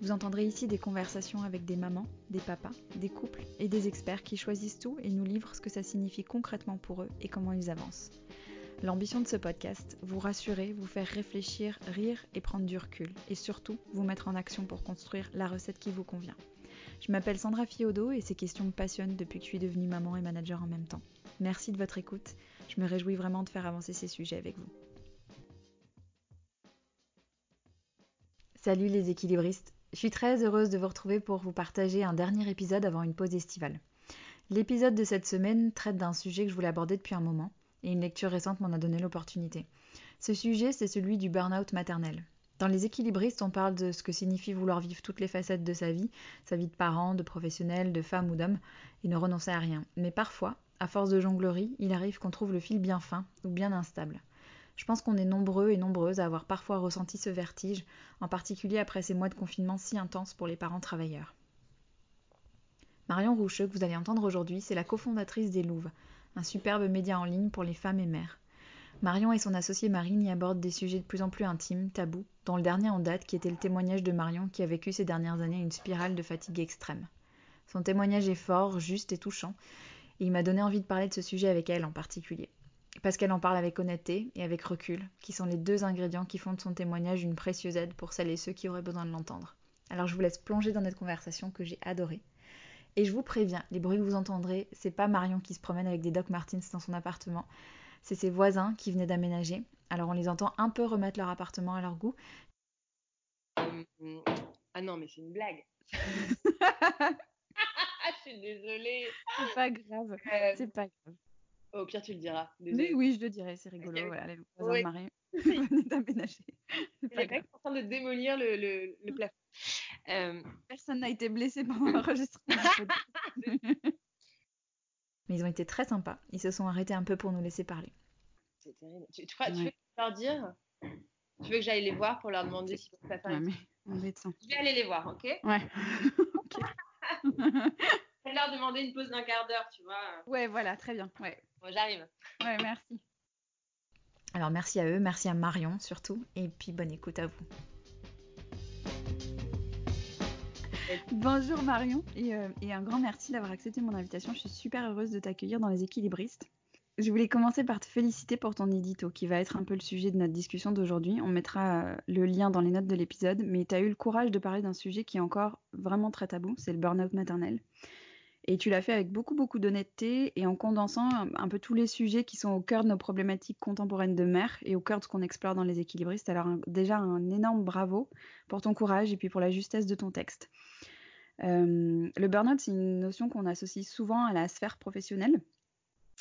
vous entendrez ici des conversations avec des mamans, des papas, des couples et des experts qui choisissent tout et nous livrent ce que ça signifie concrètement pour eux et comment ils avancent. L'ambition de ce podcast, vous rassurer, vous faire réfléchir, rire et prendre du recul, et surtout vous mettre en action pour construire la recette qui vous convient. Je m'appelle Sandra Fiodo et ces questions me passionnent depuis que je suis devenue maman et manager en même temps. Merci de votre écoute, je me réjouis vraiment de faire avancer ces sujets avec vous. Salut les équilibristes, je suis très heureuse de vous retrouver pour vous partager un dernier épisode avant une pause estivale. L'épisode de cette semaine traite d'un sujet que je voulais aborder depuis un moment, et une lecture récente m'en a donné l'opportunité. Ce sujet, c'est celui du burn-out maternel. Dans les équilibristes, on parle de ce que signifie vouloir vivre toutes les facettes de sa vie, sa vie de parent, de professionnel, de femme ou d'homme, et ne renoncer à rien. Mais parfois, à force de jonglerie, il arrive qu'on trouve le fil bien fin ou bien instable. Je pense qu'on est nombreux et nombreuses à avoir parfois ressenti ce vertige, en particulier après ces mois de confinement si intenses pour les parents travailleurs. Marion Roucheux, que vous allez entendre aujourd'hui, c'est la cofondatrice des Louves, un superbe média en ligne pour les femmes et mères. Marion et son associée Marine y abordent des sujets de plus en plus intimes, tabous, dont le dernier en date qui était le témoignage de Marion qui a vécu ces dernières années une spirale de fatigue extrême. Son témoignage est fort, juste et touchant, et il m'a donné envie de parler de ce sujet avec elle en particulier parce qu'elle en parle avec honnêteté et avec recul, qui sont les deux ingrédients qui font de son témoignage une précieuse aide pour celles et ceux qui auraient besoin de l'entendre. Alors je vous laisse plonger dans notre conversation que j'ai adorée. Et je vous préviens, les bruits que vous entendrez, c'est pas Marion qui se promène avec des Doc Martens dans son appartement, c'est ses voisins qui venaient d'aménager. Alors on les entend un peu remettre leur appartement à leur goût. Euh, ah non, mais c'est une blague. je suis désolée. C'est pas grave. Euh, c'est pas grave. Au pire, tu le diras. Oui, oui, je le dirai, c'est rigolo. Voilà, les voisins de Marie venaient d'aménager. Les mecs sont en train de démolir le, le, le plafond. Euh... Personne n'a été blessé pendant l'enregistrement. Mais ils ont été très sympas. Ils se sont arrêtés un peu pour nous laisser parler. C'est terrible. Tu, tu, crois, tu veux leur dire? Tu veux que j'aille les voir pour leur demander si peuvent faire ouais, mais Je vais aller les voir, ok? Ouais. ok. Je vais leur demander une pause d'un quart d'heure, tu vois. Ouais, voilà, très bien. Ouais. Bon, j'arrive. Ouais, merci. Alors merci à eux, merci à Marion surtout, et puis bonne écoute à vous. Bonjour Marion, et, euh, et un grand merci d'avoir accepté mon invitation. Je suis super heureuse de t'accueillir dans les équilibristes. Je voulais commencer par te féliciter pour ton édito, qui va être un peu le sujet de notre discussion d'aujourd'hui. On mettra euh, le lien dans les notes de l'épisode, mais tu as eu le courage de parler d'un sujet qui est encore vraiment très tabou, c'est le burn-out maternel. Et tu l'as fait avec beaucoup, beaucoup d'honnêteté et en condensant un, peu tous les sujets qui sont au cœur de nos problématiques contemporaines de mère et au cœur de ce qu'on explore dans les équilibristes. Alors, déjà, un énorme bravo pour ton courage et puis pour la justesse de ton texte. Euh, le burn-out, c'est une notion qu'on associe souvent à la sphère professionnelle.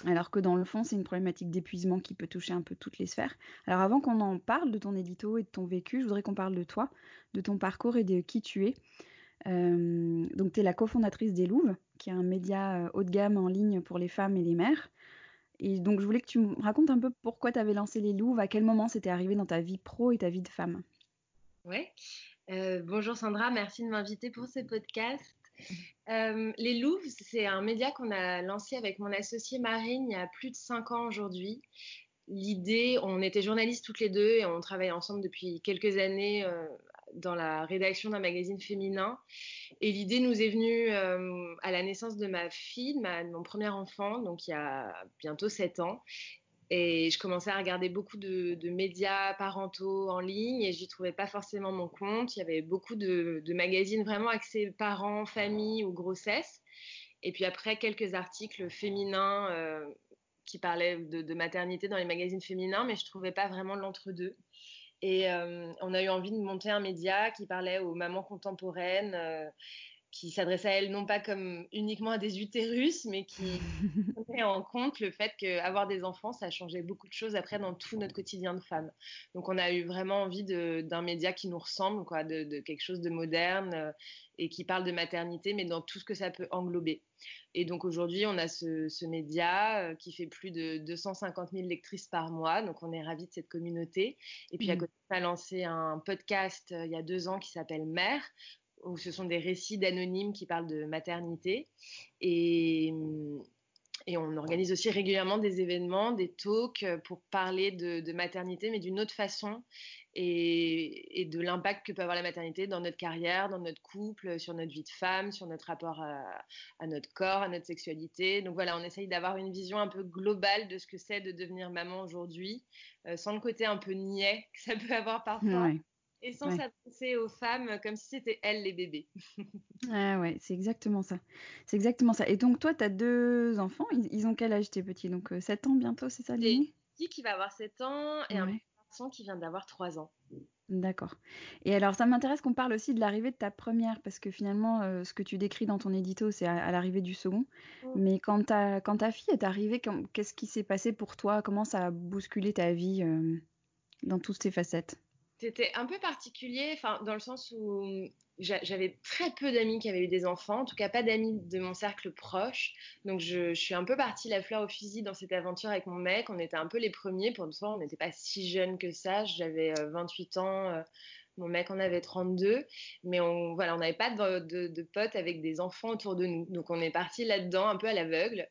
Alors que dans le fond, c'est une problématique d'épuisement qui peut toucher un peu toutes les sphères. Alors avant qu'on en parle de ton édito et de ton vécu, je voudrais qu'on parle de toi, de ton parcours et de qui tu es. Euh, donc, tu es la cofondatrice des Louves, qui est un média euh, haut de gamme en ligne pour les femmes et les mères. Et donc, je voulais que tu me racontes un peu pourquoi tu avais lancé les Louves, à quel moment c'était arrivé dans ta vie pro et ta vie de femme? Oui. Euh, bonjour Sandra, merci de m'inviter pour ce podcast. Euh, les Louves, c'est un média qu'on a lancé avec mon associée Marine il y a plus de cinq ans aujourd'hui. L'idée, on était journalistes toutes les deux et on travaille ensemble depuis quelques années dans la rédaction d'un magazine féminin. Et l'idée nous est venue euh, à la naissance de ma fille, de, mon premier enfant, donc il y a bientôt sept ans. Et je commençais à regarder beaucoup de, médias parentaux en ligne et j'y trouvais pas forcément mon compte. Il y avait beaucoup de, magazines vraiment axés parents, famille ou grossesse. Et puis après, quelques articles féminins euh, qui parlaient de, maternité dans les magazines féminins, mais je trouvais pas vraiment l'entre-deux. Et euh, on a eu envie de monter un média qui parlait aux mamans contemporaines, euh, qui s'adresse à elles non pas comme uniquement à des utérus, mais qui met en compte le fait qu'avoir des enfants, ça a changé beaucoup de choses après dans tout notre quotidien de femme. Donc on a eu vraiment envie d'un média qui nous ressemble, quoi, de, quelque chose de moderne euh, et qui parle de maternité, mais dans tout ce que ça peut englober. Et donc aujourd'hui, on a ce, média euh, qui fait plus de 250 000 lectrices par mois, donc on est ravis de cette communauté. Et puis à mmh. côté, on a lancé un podcast euh, il y a deux ans qui s'appelle Mère, où ce sont des récits d'anonymes qui parlent de maternité. Et, on organise aussi régulièrement des événements, des talks pour parler de, maternité, mais d'une autre façon, et, de l'impact que peut avoir la maternité dans notre carrière, dans notre couple, sur notre vie de femme, sur notre rapport à, notre corps, à notre sexualité. Donc voilà, on essaye d'avoir une vision un peu globale de ce que c'est de devenir maman aujourd'hui, euh, sans le côté un peu niais que ça peut avoir parfois et sans s'adresser aux femmes comme si c'était elles les bébés. ah ouais, c'est exactement ça. C'est exactement ça. Et donc toi, tu as deux enfants, ils, ont quel âge tes petits? Donc 7 euh, ans bientôt, c'est ça J'ai un petit qui va avoir 7 ans et un garçon qui vient d'avoir 3 ans. D'accord. Et alors, ça m'intéresse qu'on parle aussi de l'arrivée de ta première, parce que finalement, euh, ce que tu décris dans ton édito, c'est à, l'arrivée du second. Mmh. Mais quand ta, quand ta fille est arrivée, qu'est-ce qui s'est passé pour toi? Comment ça a bousculé ta vie euh, dans toutes ces facettes? C'était un peu particulier, enfin, dans le sens où j'avais très peu d'amis qui avaient eu des enfants, en tout cas pas d'amis de mon cercle proche. Donc je, suis un peu partie la fleur au fusil dans cette aventure avec mon mec. On était un peu les premiers. Pour une fois, on n'était pas si jeunes que ça. J'avais 28 euh, ans. Euh, mon mec en avait 32, mais on voilà, on n'avait pas de, de, potes avec des enfants autour de nous. Donc on est parti là-dedans un peu à l'aveugle.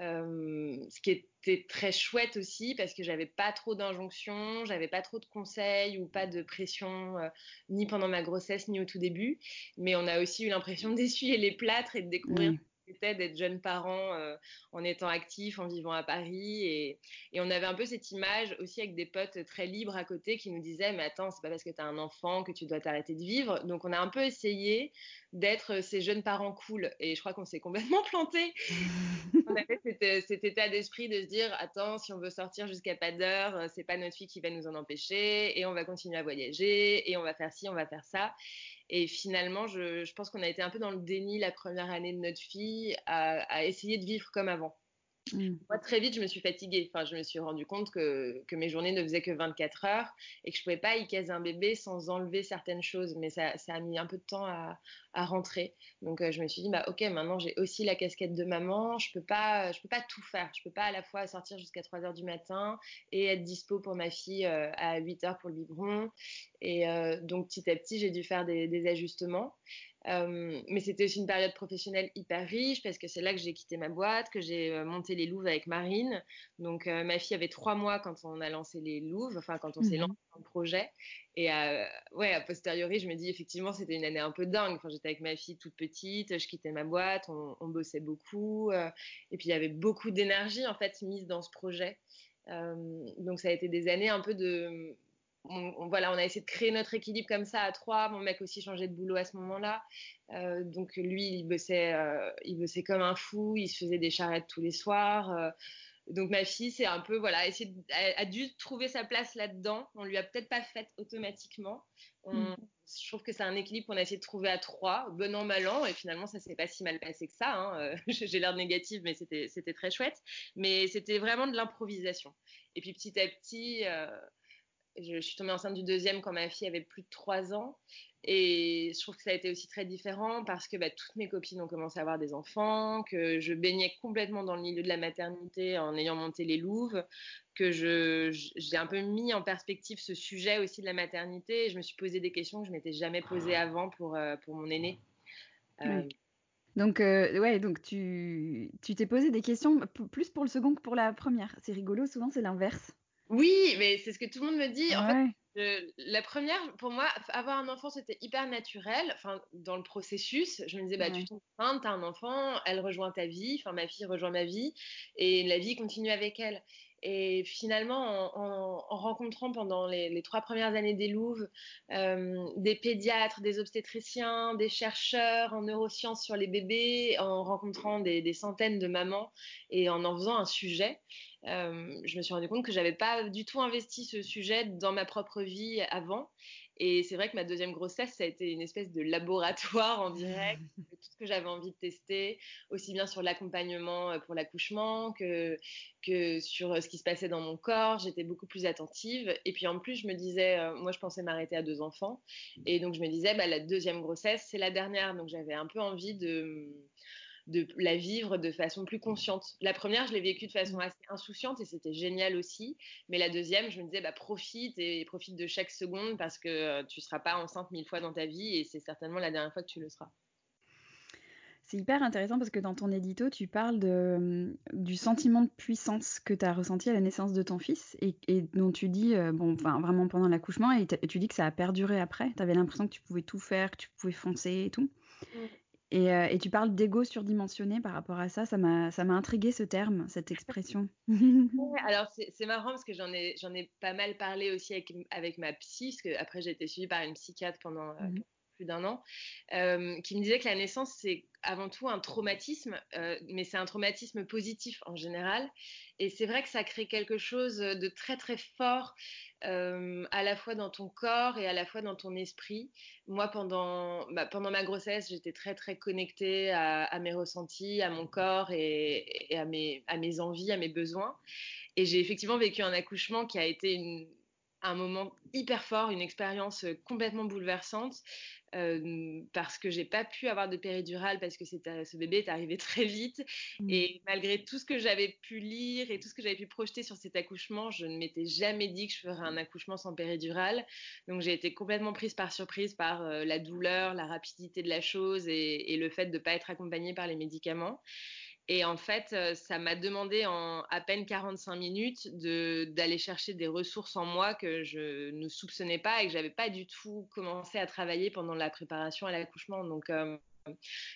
Euh, ce qui était très chouette aussi parce que j'avais pas trop d'injonctions, j'avais pas trop de conseils ou pas de pression euh, ni pendant ma grossesse ni au tout début. Mais on a aussi eu l'impression d'essuyer les plâtres et de découvrir c'était d'être jeune parent euh, en étant actif, en vivant à Paris. Et, on avait un peu cette image aussi avec des potes très libres à côté qui nous disaient Mais attends, c'est pas parce que tu as un enfant que tu dois t'arrêter de vivre. Donc on a un peu essayé d'être ces jeunes parents cool. Et je crois qu'on s'est complètement planté. on avait cet, état d'esprit de se dire Attends, si on veut sortir jusqu'à pas d'heure, c'est pas notre fille qui va nous en empêcher. Et on va continuer à voyager. Et on va faire ci, on va faire ça. Et finalement, je, pense qu'on a été un peu dans le déni la première année de notre fille à, essayer de vivre comme avant. Mmh. Moi, très vite, je me suis fatiguée. Enfin, je me suis rendu compte que, mes journées ne faisaient que 24 heures et que je ne pouvais pas y caser un bébé sans enlever certaines choses. Mais ça, a mis un peu de temps à, rentrer. Donc, euh, je me suis dit, bah, ok, maintenant j'ai aussi la casquette de maman. Je ne peux, pas, peux pas tout faire. Je ne peux pas à la fois sortir jusqu'à 3 heures du matin et être dispo pour ma fille euh, à 8 heures pour le biberon. Et euh, donc, petit à petit, j'ai dû faire des ajustements. Euh, mais c'était aussi une période professionnelle hyper riche parce que c'est là que j'ai quitté ma boîte, que j'ai euh, monté les Louves avec Marine. Donc euh, ma fille avait trois mois quand on a lancé les Louves, enfin quand on s'est mhm. lancé dans le projet. Et ouais, a posteriori, je me dis effectivement c'était une année un peu dingue. Enfin, j'étais avec ma fille toute petite, je quittais ma boîte, on, bossait beaucoup, et puis il y avait beaucoup d'énergie en fait mise dans ce projet. donc ça a été des années un peu de on, voilà, on a essayé de créer notre équilibre comme ça à trois. Mon mec aussi changeait de boulot à ce moment-là. Euh, donc lui, il bossait, euh, il bossait comme un fou. Il se faisait des charrettes tous les soirs. Euh. donc ma fille, c'est un peu, voilà, essayer a, dû trouver sa place là-dedans. On lui a peut-être pas faite automatiquement. Mm. Je trouve que c'est un équilibre qu'on a essayé de trouver à trois, bon an, mal an, et finalement ça s'est pas si mal passé que ça. Hein. J'ai l'air négative, mais c'était très chouette. Mais c'était vraiment de l'improvisation. Et puis petit à petit je, suis tombée enceinte du deuxième quand ma fille avait plus de trois ans. Et je trouve que ça a été aussi très différent parce que bah, toutes mes copines ont commencé à avoir des enfants, que je baignais complètement dans le milieu de la maternité en ayant monté les Louves, que j'ai un peu mis en perspective ce sujet aussi de la maternité. Et je me suis posé des questions que je m'étais jamais posées avant pour, euh, pour mon aîné. Euh, donc, euh, ouais, donc tu t'es posé des questions plus pour le second que pour la première. C'est rigolo, souvent c'est l'inverse. Oui, mais c'est ce que tout le monde me dit. En fait, la première, pour moi, avoir un enfant, c'était hyper naturel. Enfin, dans le processus, je me disais, bah, tu tombes enceinte, t'as un enfant, elle rejoint ta vie, enfin, ma fille rejoint ma vie, et la vie continue avec elle. Et finalement, en, rencontrant pendant les, trois premières années des Louves euh, des pédiatres, des obstétriciens, des chercheurs en neurosciences sur les bébés, en rencontrant des, centaines de mamans et en en faisant un sujet, euh, je me suis rendu compte que j'avais pas du tout investi ce sujet dans ma propre vie avant Et c'est vrai que ma deuxième grossesse, ça a été une espèce de laboratoire en direct, tout ce que j'avais envie de tester, aussi bien sur l'accompagnement euh, pour l'accouchement que, que sur euh, ce qui se passait dans mon corps. J'étais beaucoup plus attentive. Et puis en plus, je me disais, euh, moi je pensais m'arrêter à deux enfants. Et donc je me disais, bah, la deuxième grossesse, c'est la dernière. Donc j'avais un peu envie de de la vivre de façon plus consciente. La première, je l'ai vécue de façon assez insouciante et c'était génial aussi. Mais la deuxième, je me disais, bah, profite et profite de chaque seconde parce que euh, tu ne seras pas enceinte mille fois dans ta vie et c'est certainement la dernière fois que tu le seras. C'est hyper intéressant parce que dans ton édito, tu parles de, du sentiment de puissance que tu as ressenti à la naissance de ton fils et, dont tu dis, euh, bon, vraiment pendant l'accouchement, et, tu dis que ça a perduré après. Tu avais l'impression que tu pouvais tout faire, que tu pouvais foncer et tout. Mmh. Euh, et, tu parles d'ego surdimensionné par rapport à ça. Ça m'a, ça m'a intrigué ce terme, cette expression. alors c'est, marrant parce que j'en ai, j'en ai pas mal parlé aussi avec, avec ma psy, parce que après j'ai été suivie par une psychiatre pendant euh, mmh plus d'un an, euh, qui me disait que la naissance c'est avant tout un traumatisme, mais c'est un traumatisme positif en général. Et c'est vrai que ça crée quelque chose de très très fort euh, à la fois dans ton corps et à la fois dans ton esprit. Moi, pendant, bah, pendant ma grossesse, j'étais très très connectée à, mes ressentis, à mon corps et, à, mes, à mes envies, à mes besoins. Et j'ai effectivement vécu un accouchement qui a été une, un moment hyper fort, une expérience complètement bouleversante. Euh, parce que j'ai pas pu avoir de péridurale parce que ce bébé est arrivé très vite. Mmh. Et malgré tout ce que j'avais pu lire et tout ce que j'avais pu projeter sur cet accouchement, je ne m'étais jamais dit que je ferais un accouchement sans péridurale. Donc j'ai été complètement prise par surprise par euh, la douleur, la rapidité de la chose et, et le fait de ne pas être accompagnée par les médicaments. Et en fait, euh, ça m'a demandé en à peine 45 minutes d'aller chercher des ressources en moi que je ne soupçonnais pas et que j'avais pas du tout commencé à travailler pendant la préparation à l'accouchement. Donc, euh,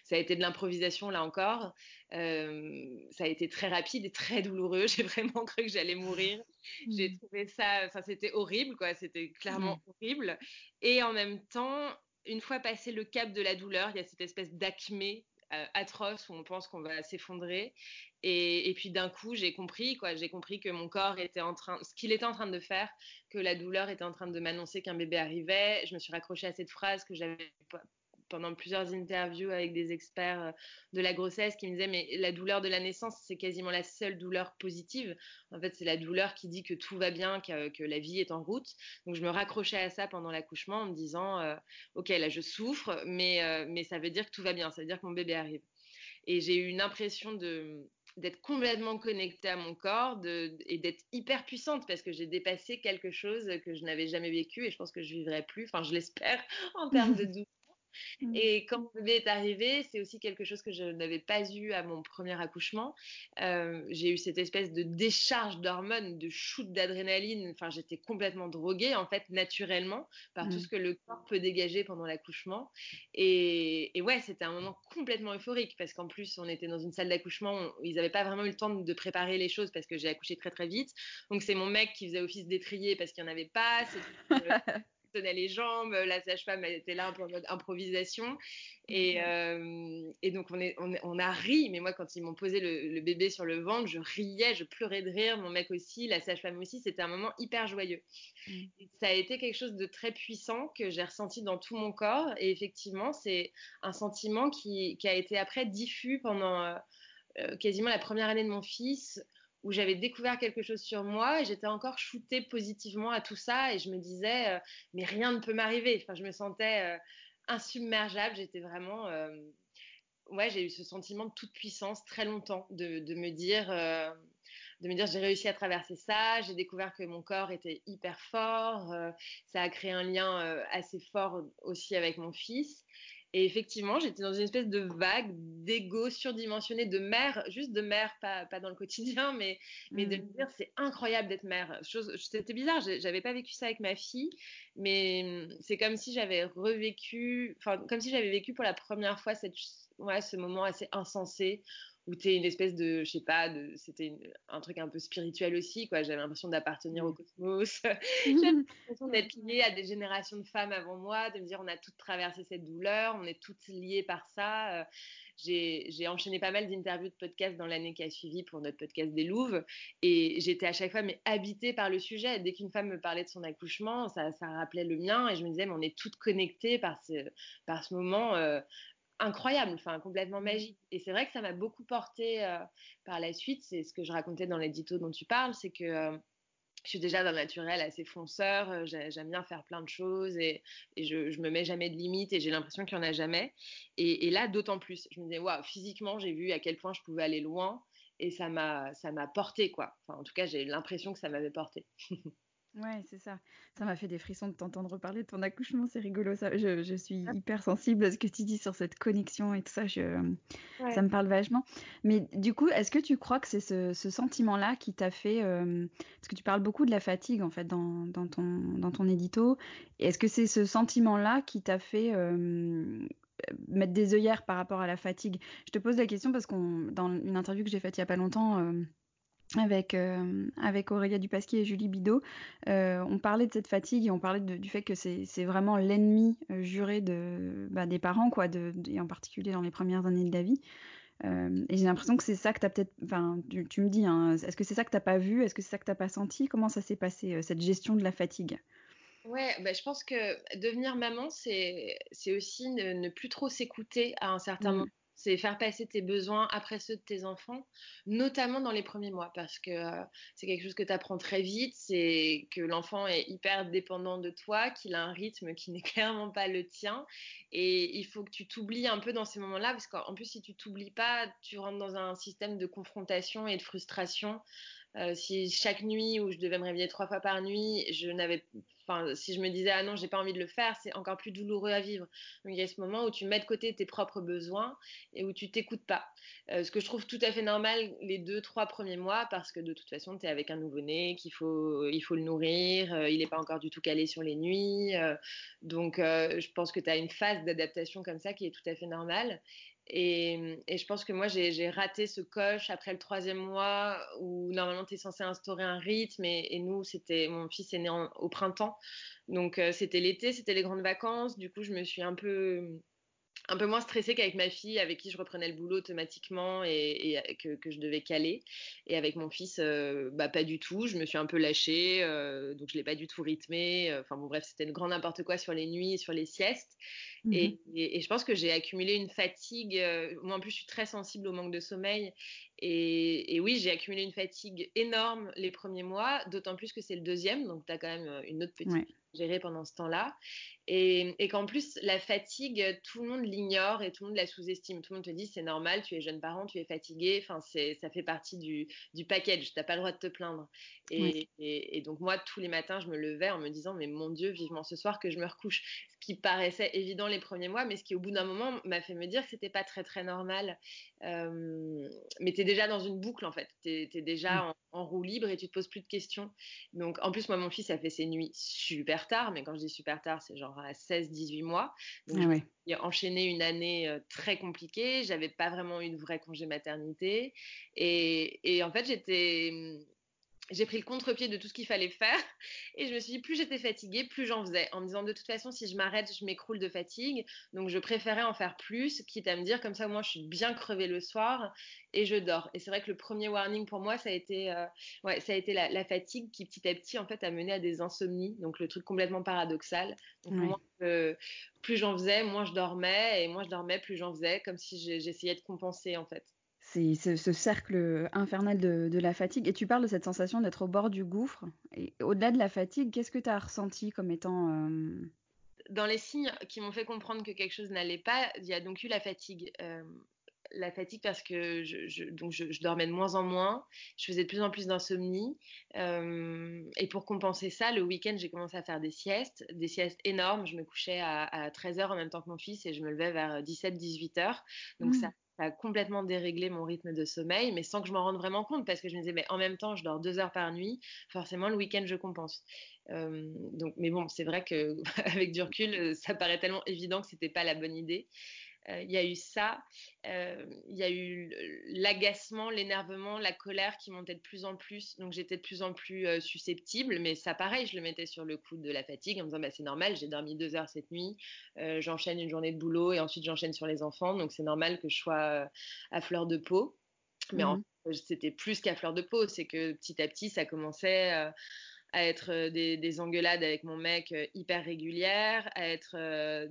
ça a été de l'improvisation là encore. Euh, ça a été très rapide et très douloureux. J'ai vraiment cru que j'allais mourir. J'ai mmh. trouvé ça, enfin, c'était horrible, quoi. C'était clairement mmh. horrible. Et en même temps, une fois passé le cap de la douleur, il y a cette espèce d'acmé atroce où on pense qu'on va s'effondrer. Et, puis d'un coup, j'ai compris, quoi, j'ai compris que mon corps était en train, ce qu'il était en train de faire, que la douleur était en train de m'annoncer qu'un bébé arrivait. Je me suis raccrochée à cette phrase que j'avais pendant plusieurs interviews avec des experts euh, de la grossesse qui me disaient mais la douleur de la naissance c'est quasiment la seule douleur positive. En fait c'est la douleur qui dit que tout va bien, que, la vie est en route. Donc je me raccrochais à ça pendant l'accouchement en me disant euh, ok là je souffre mais, euh, mais ça veut dire que tout va bien, ça veut dire que mon bébé arrive. Et j'ai eu une impression d'être complètement connectée à mon corps et d'être hyper puissante parce que j'ai dépassé quelque chose que je n'avais jamais vécu et je pense que je vivrai plus, enfin je l'espère en termes de douleur Mmh. Et quand mon bébé est arrivé, c'est aussi quelque chose que je n'avais pas eu à mon premier accouchement. Euh, j'ai eu cette espèce de décharge d'hormones, de shoot d'adrénaline. Enfin, j'étais complètement droguée, en fait, naturellement, par tout mmh. ce que le corps peut dégager pendant l'accouchement. Et, ouais, c'était un moment complètement euphorique parce qu'en plus, on était dans une salle d'accouchement. Ils n'avaient pas vraiment eu le temps de préparer les choses parce que j'ai accouché très très vite. Donc, c'est mon mec qui faisait office d'étrier parce qu'il n'y en avait pas. tenait les jambes, la sage-femme était là un peu en mode improvisation. Et, euh, et donc on, est, on, a ri, mais moi quand ils m'ont posé le, bébé sur le ventre, je riais, je pleurais de rire, mon mec aussi, la sage-femme aussi, c'était un moment hyper joyeux. Mm. Ça a été quelque chose de très puissant que j'ai ressenti dans tout mon corps. Et effectivement, c'est un sentiment qui, qui, a été après diffus pendant euh, euh, quasiment la première année de mon fils où j'avais découvert quelque chose sur moi et j'étais encore shootée positivement à tout ça et je me disais euh, mais rien ne peut m'arriver. Enfin, je me sentais euh, insubmergeable. J'étais vraiment euh, ouais, j'ai eu ce sentiment de toute puissance très longtemps de, de me dire de me dire j'ai réussi à traverser ça, j'ai découvert que mon corps était hyper fort, ça a créé un lien assez fort aussi avec mon fils. Et effectivement, j'étais dans une espèce de vague d'ego surdimensionné de mère, juste de mère, pas, pas dans le quotidien, mais, mais de me mmh. dire c'est incroyable d'être mère. C'était bizarre, j'avais pas vécu ça avec ma fille, mais mmh, c'est comme si j'avais revécu, enfin, comme si j'avais vécu pour la première fois cette, ouais, ce moment assez insensé où tu es une espèce de, je sais pas, c'était un truc un peu spirituel aussi, quoi. J'avais l'impression d'appartenir au cosmos. J'avais l'impression d'être liée à des générations de femmes avant moi, de me dire on a toutes traversé cette douleur, on est toutes liées par ça. j'ai enchaîné pas mal d'interviews de podcasts dans l'année qui a suivi pour notre podcast des Louves. Et j'étais à chaque fois mais habitée par le sujet. Dès qu'une femme me parlait de son accouchement, ça, ça, rappelait le mien. Et je me disais, mais on est toutes connectées par ce, par ce moment. Euh, incroyable, enfin complètement magique. Et c'est vrai que ça m'a beaucoup porté euh, par la suite. C'est ce que je racontais dans l'édito dont tu parles, c'est que euh, je suis déjà d'un naturel assez fonceur, euh, j'aime bien faire plein de choses et, je, je me mets jamais de limites et j'ai l'impression qu'il n'y en a jamais. Et, là, d'autant plus, je me disais, waouh, physiquement, j'ai vu à quel point je pouvais aller loin et ça m'a porté, quoi. Enfin, en tout cas, j'ai l'impression que ça m'avait porté. Ouais, c'est ça. Ça m'a fait des frissons de t'entendre parler de ton accouchement, c'est rigolo ça. Je, suis hyper sensible à ce que tu dis sur cette connexion et tout ça, ça me parle vachement. Mais du coup, est-ce que tu crois que c'est ce, sentiment-là qui t'a fait... Euh, parce que tu parles beaucoup de la fatigue en fait dans, ton, dans ton édito. Est-ce que c'est ce sentiment-là qui t'a fait... Euh, mettre des œillères par rapport à la fatigue? Je te pose la question parce qu'on dans une interview que j'ai faite il y a pas longtemps, euh, avec, euh, avec Aurélia Dupasquier et Julie Bidot, euh, on parlait de cette fatigue et on parlait du fait que c'est vraiment l'ennemi euh, juré de, bah, des parents, quoi, de, et en particulier dans les premières années de la vie. et j'ai l'impression que c'est ça que tu as peut-être. Enfin, tu, me dis, hein, est-ce que c'est ça que tu pas vu? Est-ce que c'est ça que tu pas senti? Comment ça s'est passé, cette gestion de la fatigue? Ouais, bah, je pense que devenir maman, c'est aussi ne, plus trop s'écouter à un certain mmh. moment c'est faire passer tes besoins après ceux de tes enfants, notamment dans les premiers mois, parce que euh, c'est quelque chose que tu apprends très vite, c'est que l'enfant est hyper dépendant de toi, qu'il a un rythme qui n'est clairement pas le tien, et il faut que tu t'oublies un peu dans ces moments-là, parce qu'en plus, si tu t'oublies pas, tu rentres dans un système de confrontation et de frustration. Euh, si chaque nuit où je devais me réveiller trois fois par nuit, je n'avais Si je me disais ah non j'ai pas envie de le faire c'est encore plus douloureux à vivre. Il y a ce moment où tu mets de côté tes propres besoins et où tu t'écoutes pas. Euh, ce que je trouve tout à fait normal les deux trois premiers mois parce que de toute façon tu es avec un nouveau-né qu'il faut il faut le nourrir euh, il n'est pas encore du tout calé sur les nuits euh, donc je pense que tu as une phase d'adaptation comme ça qui est tout à fait normale et, je pense que moi, j'ai raté ce coche après le troisième mois où normalement tu es censé instaurer un rythme. Et, nous, c'était mon fils est né au printemps. Donc euh, c'était l'été, c'était les grandes vacances. Du coup, je me suis un peu un peu moins stressée qu'avec ma fille, avec qui je reprenais le boulot automatiquement et, que, je devais caler. Et avec mon fils, euh, bah, pas du tout. Je me suis un peu lâchée, euh, donc je l'ai pas du tout rythmé. Enfin bon, bref, c'était une grand n'importe quoi sur les nuits, sur les siestes. Et, je pense que j'ai accumulé une fatigue. Euh, moi, en plus, je suis très sensible au manque de sommeil. Et, oui, j'ai accumulé une fatigue énorme les premiers mois, d'autant plus que c'est le deuxième, donc tu as quand même une autre petite gérer pendant ce temps-là. Et, qu'en plus, la fatigue, tout le monde l'ignore et tout le monde la sous-estime. Tout le monde te dit c'est normal, tu es jeune parent, tu es fatigué, enfin, ça fait partie du, du package, tu n'as pas le droit de te plaindre. Et, donc, moi, tous les matins, je me levais en me disant mais mon Dieu, vivement ce soir que je me recouche. Qui paraissait évident les premiers mois, mais ce qui, au bout d'un moment, m'a fait me dire que c'était pas très, très normal. Euh, mais tu es déjà dans une boucle, en fait. Tu es, déjà en, en roue libre et tu te poses plus de questions. Donc, en plus, moi, mon fils a fait ses nuits super tard, mais quand je dis super tard, c'est genre à 16-18 mois. Donc, ah j'ai enchaîné une année euh, très compliquée. J'avais pas vraiment eu de vrai congé maternité. Et, et en fait, j'étais j'ai pris le contre-pied de tout ce qu'il fallait faire et je me suis dit plus j'étais fatiguée, plus j'en faisais en me disant de toute façon si je m'arrête, je m'écroule de fatigue. Donc je préférais en faire plus, quitte à me dire comme ça moi je suis bien crevée le soir et je dors. Et c'est vrai que le premier warning pour moi ça a été euh, ouais, ça a été la, fatigue qui petit à petit en fait a mené à des insomnies. Donc le truc complètement paradoxal. Donc euh, plus j'en faisais, moins je dormais et moins je dormais, plus j'en faisais comme si j'essayais de compenser en fait c'est ce, cercle infernal de, la fatigue. Et tu parles de cette sensation d'être au bord du gouffre. Et au-delà de la fatigue, qu'est-ce que tu as ressenti comme étant... Euh, Dans les signes qui m'ont fait comprendre que quelque chose n'allait pas, il y a donc eu la fatigue. Euh, la fatigue parce que je, donc je, dormais de moins en moins, je faisais de plus en plus d'insomnie. Euh, et pour compenser ça, le week-end, j'ai commencé à faire des siestes, des siestes énormes. Je me couchais à, 13h en même temps que mon fils et je me levais vers 17-18h. Donc mmh. ça a complètement déréglé mon rythme de sommeil, mais sans que je m'en rende vraiment compte, parce que je me disais, mais en même temps, je dors deux heures par nuit, forcément, le week-end, je compense. Euh, donc, mais bon, c'est vrai qu'avec du recul, ça paraît tellement évident que c'était pas la bonne idée. Euh, il y a eu ça, euh, il y a eu l'agacement, l'énervement, la colère qui montait de plus en plus. Donc j'étais de plus en plus euh, susceptible, mais ça pareil, je le mettais sur le coup de la fatigue en me disant bah, c'est normal, j'ai dormi deux heures cette nuit, j'enchaîne une journée de boulot et ensuite j'enchaîne sur les enfants, donc c'est normal que je sois à fleur de peau. Mais mmh c'était plus qu'à fleur de peau, c'est que petit à petit ça commençait à être euh, des, engueulades avec mon mec euh, hyper régulières, à être euh,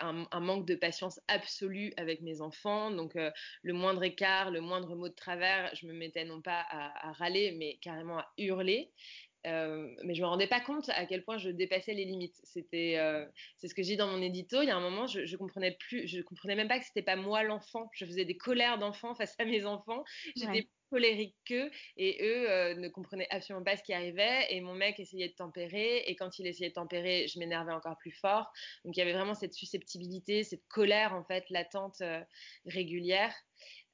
un, manque de patience absolue avec mes enfants. Donc le moindre écart, le moindre mot de travers, je me mettais non pas à, râler, mais carrément à hurler. mais je me rendais pas compte à quel point je dépassais les limites. C'était, c'est ce que j'ai dans mon édito. Il y a un moment, je, je comprenais plus, je comprenais même pas que c'était pas moi l'enfant. Je faisais des colères d'enfant face à mes enfants. Colérique qu'eux et eux euh, ne comprenaient absolument pas ce qui arrivait et mon mec essayait de tempérer et quand il essayait de tempérer je m'énervais encore plus fort donc il y avait vraiment cette susceptibilité cette colère en fait latente euh, régulière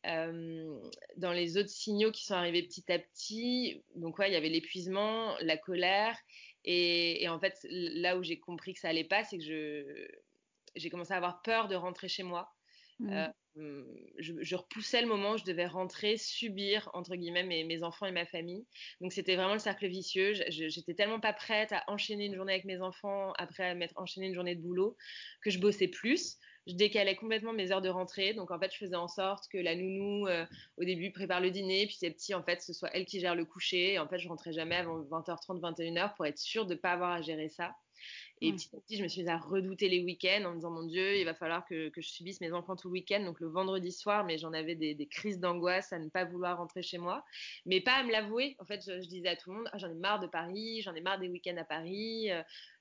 euh, dans les autres signaux qui sont arrivés petit à petit donc ouais il y avait l'épuisement la colère et, en fait là où j'ai compris que ça allait pas c'est que je j'ai commencé à avoir peur de rentrer chez moi mmh. Hum, je, repoussais le moment où je devais rentrer, subir, entre guillemets, mes, enfants et ma famille. Donc c'était vraiment le cercle vicieux. J'étais tellement pas prête à enchaîner une journée avec mes enfants après m'être enchaîné une journée de boulot que je bossais plus. Je décalais complètement mes heures de rentrée. Donc en fait, je faisais en sorte que la nounou, euh, au début, prépare le dîner, puis c'est petit, en fait, ce soit elle qui gère le coucher. Et en fait, je rentrais jamais avant 20h30, 21h pour être sûre de ne pas avoir à gérer ça. Et petit à petit, je me suis mise à redouter les week-ends en me disant, mon Dieu, il va falloir que, je subisse mes enfants tout le week-end, donc le vendredi soir, mais j'en avais des, crises d'angoisse à ne pas vouloir rentrer chez moi, mais pas à me l'avouer. En fait, je, disais à tout le monde, ah, j'en ai marre de Paris, j'en ai marre des week-ends à Paris.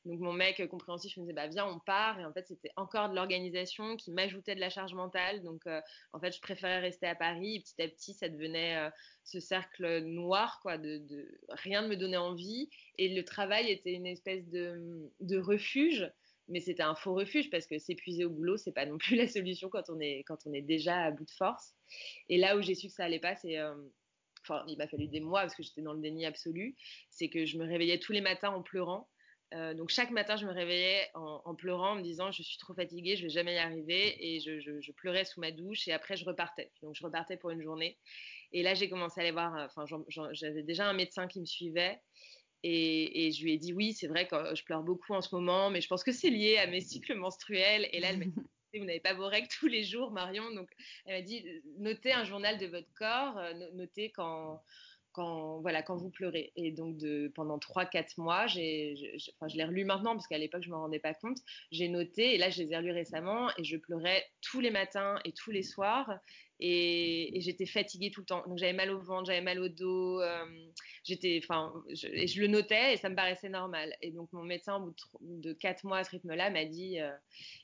Euh, donc mon mec euh, compréhensif me disait, bah viens, on part. Et en fait, c'était encore de l'organisation qui m'ajoutait de la charge mentale. Donc euh, en fait, je préférais rester à Paris. Et petit à petit, ça devenait ce cercle noir, quoi, de, rien ne me donnait envie. Et le travail était une espèce de, refuge, mais c'était un faux refuge parce que s'épuiser au boulot, c'est pas non plus la solution quand on est, quand on est déjà à bout de force. Et là où j'ai su que ça allait pas, c'est euh, Enfin, il m'a fallu des mois parce que j'étais dans le déni absolu. C'est que je me réveillais tous les matins en pleurant. Euh, donc chaque matin, je me réveillais en, pleurant, en me disant je suis trop fatiguée, je vais jamais y arriver, et je, je, pleurais sous ma douche, et après je repartais. Donc je repartais pour une journée, et là, j'ai commencé à aller voir, euh, enfin, j'avais déjà un médecin qui me suivait. Et, je lui ai dit, oui, c'est vrai que je pleure beaucoup en ce moment, mais je pense que c'est lié à mes cycles menstruels. Et là, elle m'a dit, vous n'avez pas vos règles tous les jours, Marion. Donc, elle m'a dit, notez un journal de votre corps, euh, notez quand, quand, voilà, quand vous pleurez. Et donc, de, pendant 3-4 mois, j'ai, je, enfin, je l'ai relu maintenant, parce qu'à l'époque, je ne me rendais pas compte. J'ai noté, et là, je les ai relus récemment, et je pleurais tous les matins et tous les soirs et, j'étais fatiguée tout le temps. Donc j'avais mal au ventre, j'avais mal au dos, euh, j'étais, enfin, je, et je le notais et ça me paraissait normal. Et donc mon médecin, au bout de, quatre mois à ce rythme-là, m'a dit, euh,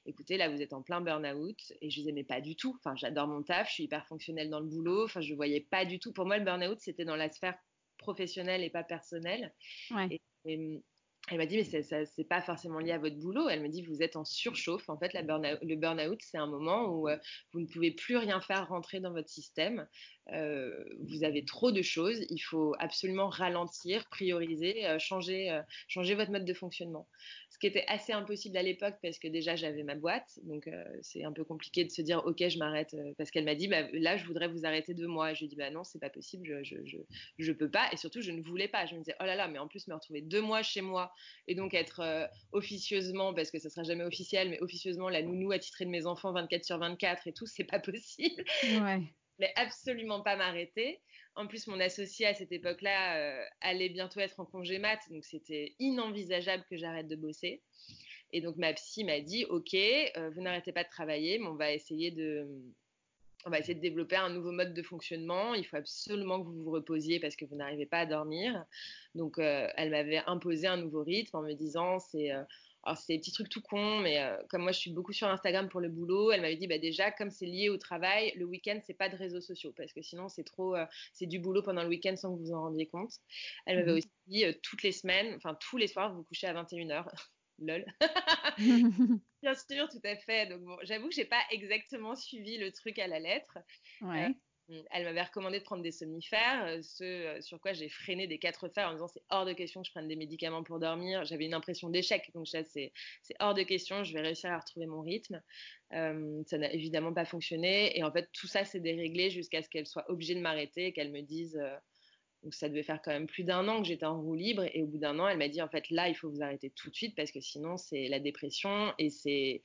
écoutez, là vous êtes en plein burn-out. Et je disais mais pas du tout. Enfin, j'adore mon taf, je suis hyper fonctionnelle dans le boulot. Enfin, je voyais pas du tout. Pour moi, le burn-out c'était dans la sphère professionnelle et pas personnelle. Ouais. et, elle m'a dit, mais ce n'est pas forcément lié à votre boulot. Elle me dit, vous êtes en surchauffe. En fait, le burn-out, c'est un moment où euh, vous ne pouvez plus rien faire rentrer dans votre système. Euh, vous avez trop de choses. Il faut absolument ralentir, prioriser, euh, changer, changer votre mode de fonctionnement ce qui était assez impossible à l'époque parce que déjà j'avais ma boîte, donc euh, c'est un peu compliqué de se dire ok je m'arrête euh, parce qu'elle m'a dit bah, là je voudrais vous arrêter deux mois. Je lui ai dit bah non c'est pas possible, je, je, je, je, peux pas et surtout je ne voulais pas. Je me disais oh là là mais en plus me retrouver deux mois chez moi et donc être euh, officieusement parce que ça sera jamais officiel mais officieusement la nounou attitrée de mes enfants 24 sur 24 et tout c'est pas possible. Mais absolument pas m'arrêter. En plus, mon associé à cette époque-là euh, allait bientôt être en congé mat, donc c'était inenvisageable que j'arrête de bosser. Et donc ma psy m'a dit, ok, euh, vous n'arrêtez pas de travailler, mais on va essayer de, on va essayer de développer un nouveau mode de fonctionnement. Il faut absolument que vous vous reposiez parce que vous n'arrivez pas à dormir. Donc, euh, elle m'avait imposé un nouveau rythme en me disant c'est alors, c'est des petits trucs tout cons, mais euh, comme moi, je suis beaucoup sur Instagram pour le boulot, elle m'avait dit, bah, déjà, comme c'est lié au travail, le week-end, c'est pas de réseaux sociaux, parce que sinon, c'est trop, euh, c'est du boulot pendant le week-end sans que vous en rendiez compte. Elle m'avait mmh aussi dit, euh, toutes les semaines, enfin, tous les soirs, vous vous couchez à 21h. Lol. Bien sûr, tout à fait. Donc, bon, j'avoue que j'ai pas exactement suivi le truc à la lettre. Ouais. Mmh, elle m'avait recommandé de prendre des somnifères, ce sur quoi j'ai freiné des quatre fers en disant c'est hors de question que je prenne des médicaments pour dormir. J'avais une impression d'échec, donc ça c'est hors de question, je vais réussir à retrouver mon rythme. ça n'a évidemment pas fonctionné et en fait tout ça s'est déréglé jusqu'à ce qu'elle soit obligée de m'arrêter et qu'elle me dise donc ça devait faire quand même plus d'un an que j'étais en roue libre et au bout d'un an, elle m'a dit en fait là, il faut vous arrêter tout de suite parce que sinon c'est la dépression et c'est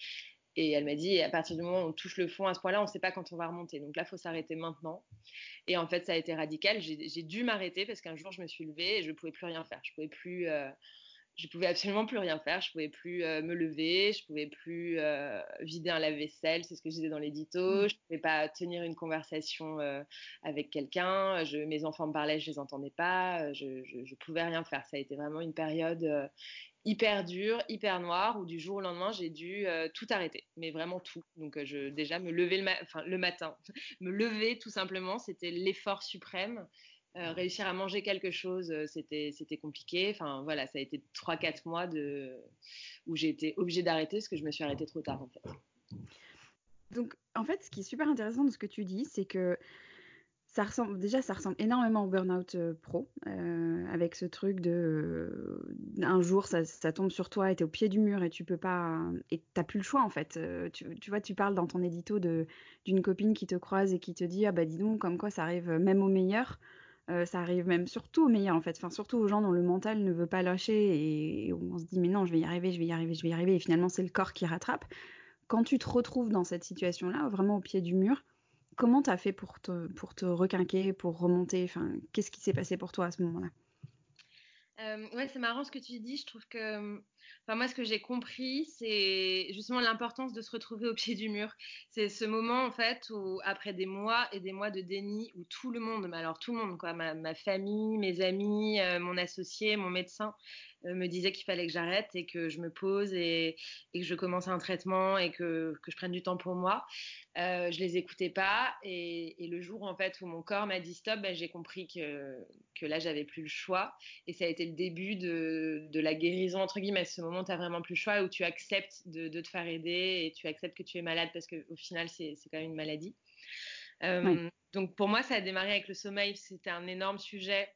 et elle m'a dit à partir du moment où on touche le fond à ce point-là, on ne sait pas quand on va remonter. Donc là, il faut s'arrêter maintenant. Et en fait, ça a été radical. J'ai dû m'arrêter parce qu'un jour, je me suis levée et je ne pouvais plus rien faire. Je pouvais plus euh, je pouvais absolument plus rien faire. Je pouvais plus euh, me lever, je pouvais plus euh, vider un lave-vaisselle, c'est ce que je disais dans l'édito. Mmh. Je pouvais pas tenir une conversation avec quelqu'un. Mes enfants me parlaient, je les entendais pas. Je, je, pouvais rien faire. Ça a été vraiment une période hyper dure, hyper noire, où du jour au lendemain j'ai dû tout arrêter, mais vraiment tout. Donc je déjà me lever le, enfin, le matin, me lever tout simplement, c'était l'effort suprême. Euh, réussir à manger quelque chose, euh, c'était, c'était compliqué. Enfin, voilà, ça a été 3-4 mois de... où j'ai été obligée d'arrêter parce que je me suis arrêtée trop tard, en fait. Donc, en fait, ce qui est super intéressant de ce que tu dis, c'est que déjà, ça ressemble énormément au burn-out euh, pro, avec ce truc de un jour ça, tombe sur toi et t'es au pied du mur et tu peux pas, et t'as plus le choix en fait. Tu, vois, tu parles dans ton édito d'une copine qui te croise et qui te dit ah bah dis donc comme quoi ça arrive même au meilleur. Euh, ça arrive même surtout aux meilleurs en fait, enfin surtout aux gens dont le mental ne veut pas lâcher et, on se dit mais non je vais y arriver, je vais y arriver, je vais y arriver et finalement c'est le corps qui rattrape. Quand tu te retrouves dans cette situation-là, vraiment au pied du mur, comment tu as fait pour te, pour te requinquer, pour remonter? Enfin, Qu'est-ce qui s'est passé pour toi à ce moment-là? Euh, ouais, c'est marrant ce que tu dis. Je trouve que, enfin, moi, ce que j'ai compris, c'est justement l'importance de se retrouver au pied du mur. C'est ce moment, en fait, où après des mois et des mois de déni, où tout le monde, alors tout le monde, quoi, ma, famille, mes amis, euh, mon associé, mon médecin, me disait qu'il fallait que j'arrête et que je me pose et, que je commence un traitement et que, que, je prenne du temps pour moi. Euh, je les écoutais pas et, le jour en fait où mon corps m'a dit stop, ben, j'ai compris que, que là j'avais plus le choix et ça a été le début de, de la guérison entre guillemets. Ce moment, tu n'as vraiment plus le choix où tu acceptes de, de, te faire aider et tu acceptes que tu es malade parce qu'au final c'est quand même une maladie. Euh, donc pour moi, ça a démarré avec le sommeil. C'était un énorme sujet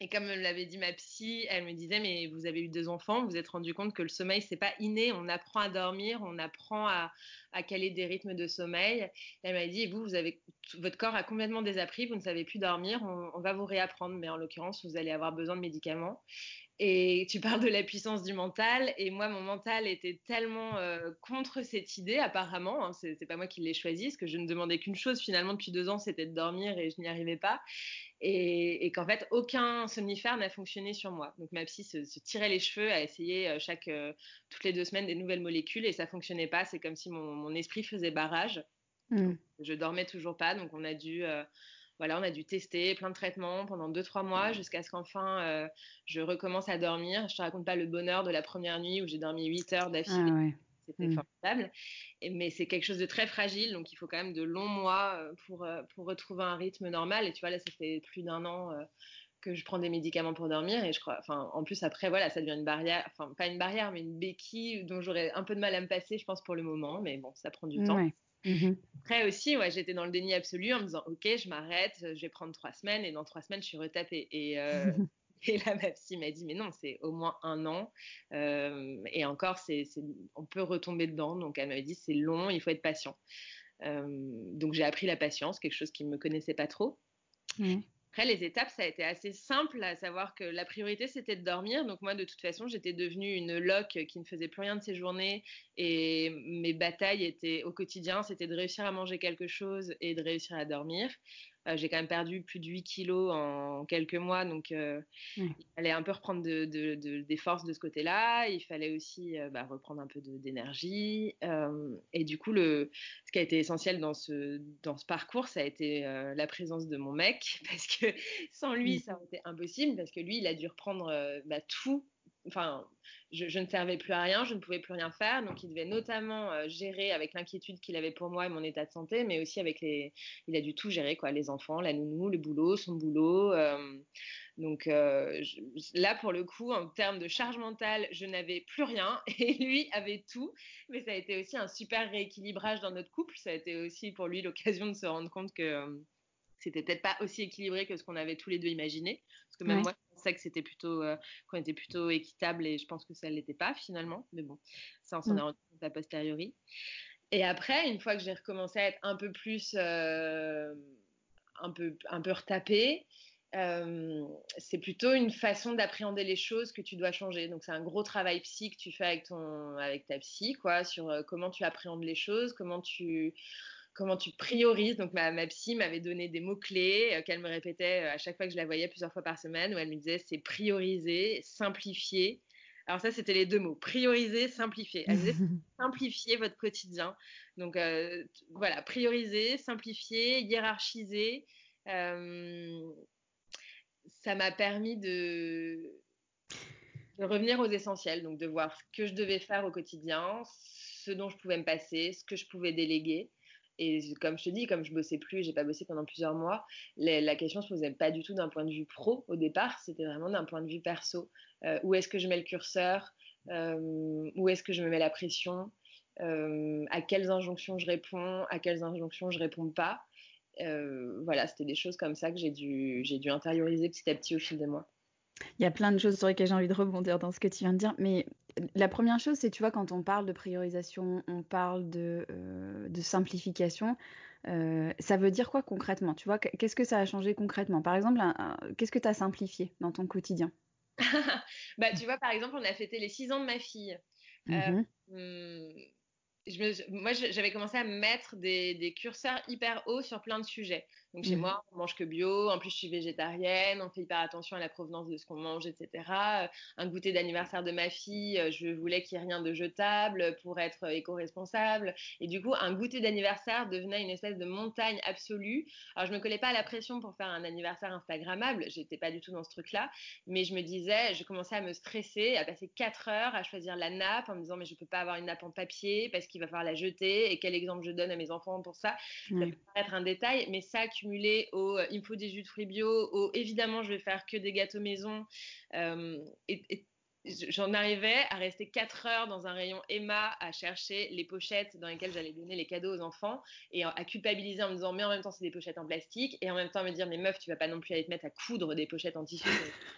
et comme me l'avait dit ma psy, elle me disait mais vous avez eu deux enfants, vous vous êtes rendu compte que le sommeil c'est pas inné, on apprend à dormir, on apprend à, à caler des rythmes de sommeil. elle m'a dit vous vous avez votre corps a complètement désappris, vous ne savez plus dormir, on, on va vous réapprendre, mais en l'occurrence vous allez avoir besoin de médicaments. Et tu parles de la puissance du mental, et moi, mon mental était tellement euh, contre cette idée, apparemment, hein, c'est pas moi qui l'ai choisi, parce que je ne demandais qu'une chose finalement depuis deux ans, c'était de dormir, et je n'y arrivais pas, et, qu'en fait, aucun somnifère n'a fonctionné sur moi. Donc ma psy se, tirait les cheveux à essayer euh, chaque, euh, toutes les deux semaines des nouvelles molécules, et ça fonctionnait pas, c'est comme si mon, esprit faisait barrage. Mmh. Je dormais toujours pas, donc on a dû voilà, on a dû tester plein de traitements pendant 2-3 mois jusqu'à ce qu'enfin euh, je recommence à dormir. Je te raconte pas le bonheur de la première nuit où j'ai dormi 8 heures d'affilée. Ah C'était mmh. formidable. mais c'est quelque chose de très fragile, donc il faut quand même de longs mois euh, pour, euh, pour retrouver un rythme normal. Et tu vois, là, ça fait plus d'un an que je prends des médicaments pour dormir et je crois enfin en plus après voilà ça devient une barrière enfin pas une barrière mais une béquille dont j'aurais un peu de mal à me passer je pense pour le moment mais bon ça prend du temps Mmh Après aussi, ouais, j'étais dans le déni absolu en me disant, ok, je m'arrête, je vais prendre trois semaines et dans trois semaines, je suis retapée. Et, euh, et là, ma psy m'a dit, mais non, c'est au moins un an. Euh, et encore, c'est, on peut retomber dedans. Donc, elle m'a dit, c'est long, il faut être patient. Euh, donc, j'ai appris la patience, quelque chose qui ne me connaissait pas trop. Mmh. Après, les étapes, ça a été assez simple, à savoir que la priorité, c'était de dormir. Donc moi, de toute façon, j'étais devenue une loque qui ne faisait plus rien de ses journées. Et mes batailles étaient au quotidien, c'était de réussir à manger quelque chose et de réussir à dormir. Euh, j'ai quand même perdu plus de 8 kilos en quelques mois, donc euh, il fallait un peu reprendre des forces de ce côté-là. Il fallait aussi euh, bah, reprendre un peu d'énergie. et du coup, le, ce qui a été essentiel dans ce, dans ce parcours, ça a été la présence de mon mec, parce que sans lui, ça aurait été impossible, parce que lui, il a dû reprendre bah, tout enfin, je, ne servais plus à rien, je ne pouvais plus rien faire. Donc, il devait notamment euh, gérer avec l'inquiétude qu'il avait pour moi et mon état de santé, mais aussi avec les. Il a dû tout gérer, quoi, les enfants, la nounou, le boulot, son boulot. Euh, donc, euh, là, pour le coup, en termes de charge mentale, je n'avais plus rien et lui avait tout. Mais ça a été aussi un super rééquilibrage dans notre couple. Ça a été aussi pour lui l'occasion de se rendre compte que c'était peut-être pas aussi équilibré que ce qu'on avait tous les deux imaginé. Parce que même moi, je pensais que c'était plutôt, euh, qu'on était plutôt équitable et je pense que ça ne l'était pas finalement. Mais bon, ça, on s'en mm. est rendu compte a posteriori. Et après, une fois que j'ai recommencé à être un peu plus, euh, un peu, un peu retapée, euh, c'est plutôt une façon d'appréhender les choses que tu dois changer. Donc c'est un gros travail psy que tu fais avec ton, avec ta psy, quoi, sur comment tu appréhendes les choses, comment tu comment tu priorises. Donc, ma, ma psy m'avait donné des mots-clés euh, qu'elle me répétait euh, à chaque fois que je la voyais plusieurs fois par semaine, où elle me disait c'est prioriser, simplifier. Alors, ça, c'était les deux mots prioriser, simplifier. Elle disait simplifier votre quotidien. Donc, euh, voilà, prioriser, simplifier, hiérarchiser. ça m'a permis de, de revenir aux essentiels, donc de voir ce que je devais faire au quotidien, ce dont je pouvais me passer, ce que je pouvais déléguer. Et comme je te dis, comme je bossais plus, j'ai pas bossé pendant plusieurs mois, la question se posait pas du tout d'un point de vue pro au départ, c'était vraiment d'un point de vue perso. Euh, où est-ce que je mets le curseur? Euh, Où est-ce que je me mets la pression? Euh, À quelles injonctions je réponds? À quelles injonctions je réponds pas? Voilà, c'était des choses comme ça que j'ai dû, j'ai dû intérioriser petit à petit au fil des mois. Il y a plein de choses sur lesquelles j'ai envie de rebondir dans ce que tu viens de dire, mais la première chose, c'est, tu vois, quand on parle de priorisation, on parle de, euh, simplification, euh, ça veut dire quoi concrètement? Tu vois, qu'est-ce que ça a changé concrètement? Par exemple, qu'est-ce que tu as simplifié dans ton quotidien? Bah, Tu vois, par exemple, on a fêté les 6 ans de ma fille. Euh, mmh. moi, j'avais commencé à mettre des, des, curseurs hyper hauts sur plein de sujets. Donc chez mmh. moi, on mange que bio. En plus, je suis végétarienne. On fait hyper attention à la provenance de ce qu'on mange, etc. Euh, un goûter d'anniversaire de ma fille, euh, je voulais qu'il n'y ait rien de jetable pour être éco-responsable. Et du coup, un goûter d'anniversaire devenait une espèce de montagne absolue. Alors, je me collais pas à la pression pour faire un anniversaire instagrammable. J'étais pas du tout dans ce truc-là. Mais je me disais, je commençais à me stresser, à passer quatre heures à choisir la nappe en me disant, mais je peux pas avoir une nappe en papier parce qu'il va falloir la jeter. Et quel exemple je donne à mes enfants pour ça Ça peut paraître un détail, mais ça au euh, il faut des jus de fruits bio, au évidemment je vais faire que des gâteaux maison. Euh, et, j'en arrivais à rester 4 heures dans un rayon Emma à chercher les pochettes dans lesquelles j'allais donner les cadeaux aux enfants et à culpabiliser en me disant mais en même temps c'est des pochettes en plastique et en même temps me dire mais meuf tu vas pas non plus aller te mettre à coudre des pochettes en tissu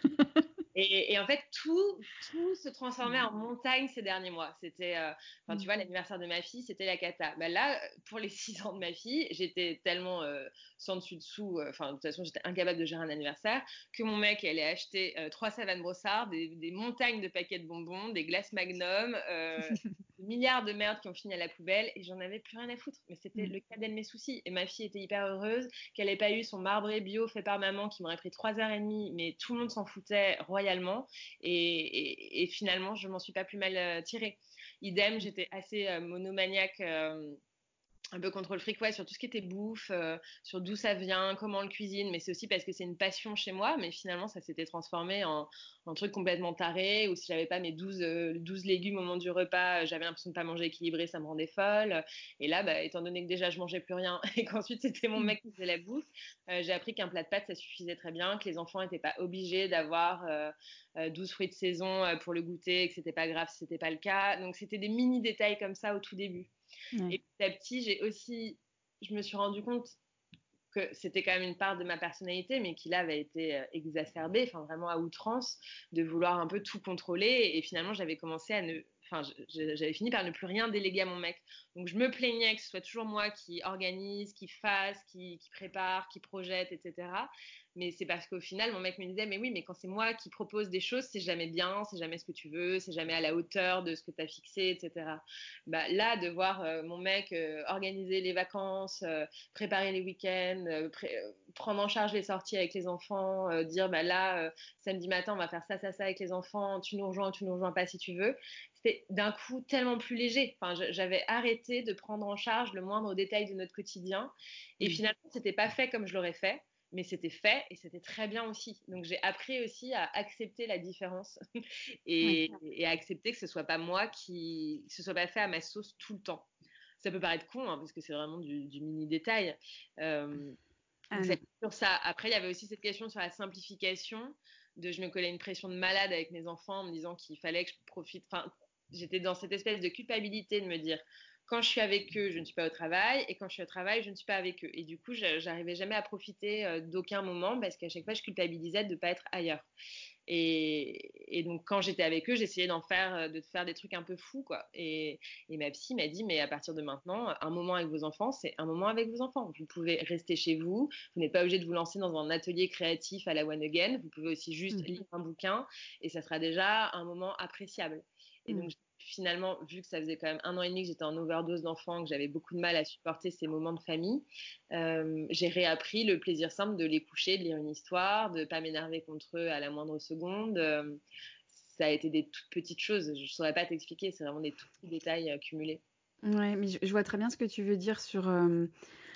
Et, en fait, tout, tout se transformait en montagne ces derniers mois. C'était, euh, enfin, tu vois, mmh. l'anniversaire de ma fille, c'était la cata. Bah là, pour les six ans de ma fille, j'étais tellement euh, sans dessus dessous, euh, enfin, de toute façon, j'étais incapable de gérer un anniversaire, que mon mec allait acheter trois savanes brossards, des, des, montagnes de paquets de bonbons, des glaces magnum, milliards de merde qui ont fini à la poubelle, et j'en avais plus rien à foutre. Mais c'était mmh. le cadet de mes soucis. Et ma fille était hyper heureuse qu'elle n'ait pas eu son marbré bio fait par maman qui m'aurait pris trois heures et demie, mais tout le monde s'en foutait royalement et, finalement, je m'en suis pas plus mal euh, tirée. Idem, j'étais assez euh, monomaniaque euh, un peu contre le fric, ouais, sur tout ce qui était bouffe, euh, sur d'où ça vient, comment on le cuisine, mais c'est aussi parce que c'est une passion chez moi, mais finalement ça s'était transformé en, en, truc complètement taré, ou si j'avais pas mes 12, 12 euh, légumes au moment du repas, j'avais l'impression de pas manger équilibré, ça me rendait folle. Et là, bah, étant donné que déjà je mangeais plus rien et qu'ensuite c'était mon mec qui faisait la bouffe, euh, j'ai appris qu'un plat de pâtes ça suffisait très bien, que les enfants n'étaient pas obligés d'avoir 12 fruits de saison pour le goûter, que c'était pas grave si c'était pas le cas. Donc c'était des mini détails comme ça au tout début. Et petit à petit, j'ai aussi, je me suis rendu compte que c'était quand même une part de ma personnalité, mais qui là avait été euh, exacerbée, enfin vraiment à outrance, de vouloir un peu tout contrôler. Et finalement, j'avais commencé à ne enfin, fini par ne plus rien déléguer à mon mec. Donc, je me plaignais que ce soit toujours moi qui organise, qui fasse, qui prépare, qui projette, etc. Mais c'est parce qu'au final, mon mec me disait, mais oui, mais quand c'est moi qui propose des choses, c'est jamais bien, c'est jamais ce que tu veux, c'est jamais à la hauteur de ce que tu as fixé, etc. Bah, là, de voir euh, mon mec euh, organiser les vacances, euh, préparer les week-ends, prendre en charge les sorties avec les enfants, dire, bah, là, samedi matin, on va faire ça, ça, ça avec les enfants, tu nous rejoins, tu nous rejoins pas si tu veux, c'était d'un coup tellement plus léger. Enfin, j'avais arrêté de prendre en charge le moindre détail de notre quotidien. Et mmh. finalement, c'était pas fait comme je l'aurais fait mais c'était fait et c'était très bien aussi. Donc j'ai appris aussi à accepter la différence et, à accepter que ce soit pas moi qui, que ce soit pas fait à ma sauce tout le temps. Ça peut paraître con hein, parce que c'est vraiment du, mini détail. Euh, ah sur ça. Après, il y avait aussi cette question sur la simplification. De, je me collais une pression de malade avec mes enfants en me disant qu'il fallait que je profite. Enfin, j'étais dans cette espèce de culpabilité de me dire quand je suis avec eux, je ne suis pas au travail, et quand je suis au travail, je ne suis pas avec eux. Et du coup, j'arrivais jamais à profiter euh, d'aucun moment parce qu'à chaque fois, je culpabilisais de ne pas être ailleurs. Et, donc, quand j'étais avec eux, j'essayais d'en faire, euh, de faire des trucs un peu fous, quoi. Et, ma psy m'a dit, mais à partir de maintenant, un moment avec vos enfants, c'est un moment avec vos enfants. Vous pouvez rester chez vous. Vous n'êtes pas obligé de vous lancer dans un atelier créatif à la one again. Vous pouvez aussi juste mmh. lire un bouquin et ça sera déjà un moment appréciable. Et donc, mmh finalement, vu que ça faisait quand même un an et demi que j'étais en overdose d'enfants, que j'avais beaucoup de mal à supporter ces moments de famille, euh, j'ai réappris le plaisir simple de les coucher, de lire une histoire, de pas m'énerver contre eux à la moindre seconde. Euh, ça a été des toutes petites choses. Je ne saurais pas t'expliquer, c'est vraiment des tout petits détails accumulés. Ouais, mais je, vois très bien ce que tu veux dire sur.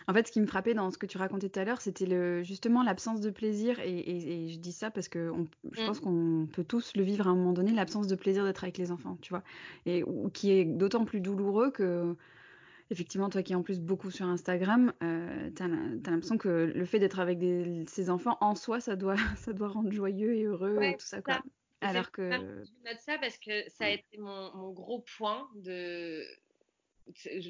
En fait, ce qui me frappait dans ce que tu racontais tout à l'heure, c'était le, justement l'absence de plaisir. Et, je dis ça parce que je pense mmh. qu'on peut tous le vivre à un moment donné, l'absence de plaisir d'être avec les enfants, tu vois. Et qui est d'autant plus douloureux que, effectivement, toi qui es en plus beaucoup sur Instagram, euh, tu as, l'impression que le fait d'être avec ces enfants, en soi, ça doit, ça doit rendre joyeux et heureux et tout ça, quoi. Alors que. Je note ça parce que ça a été mon gros point de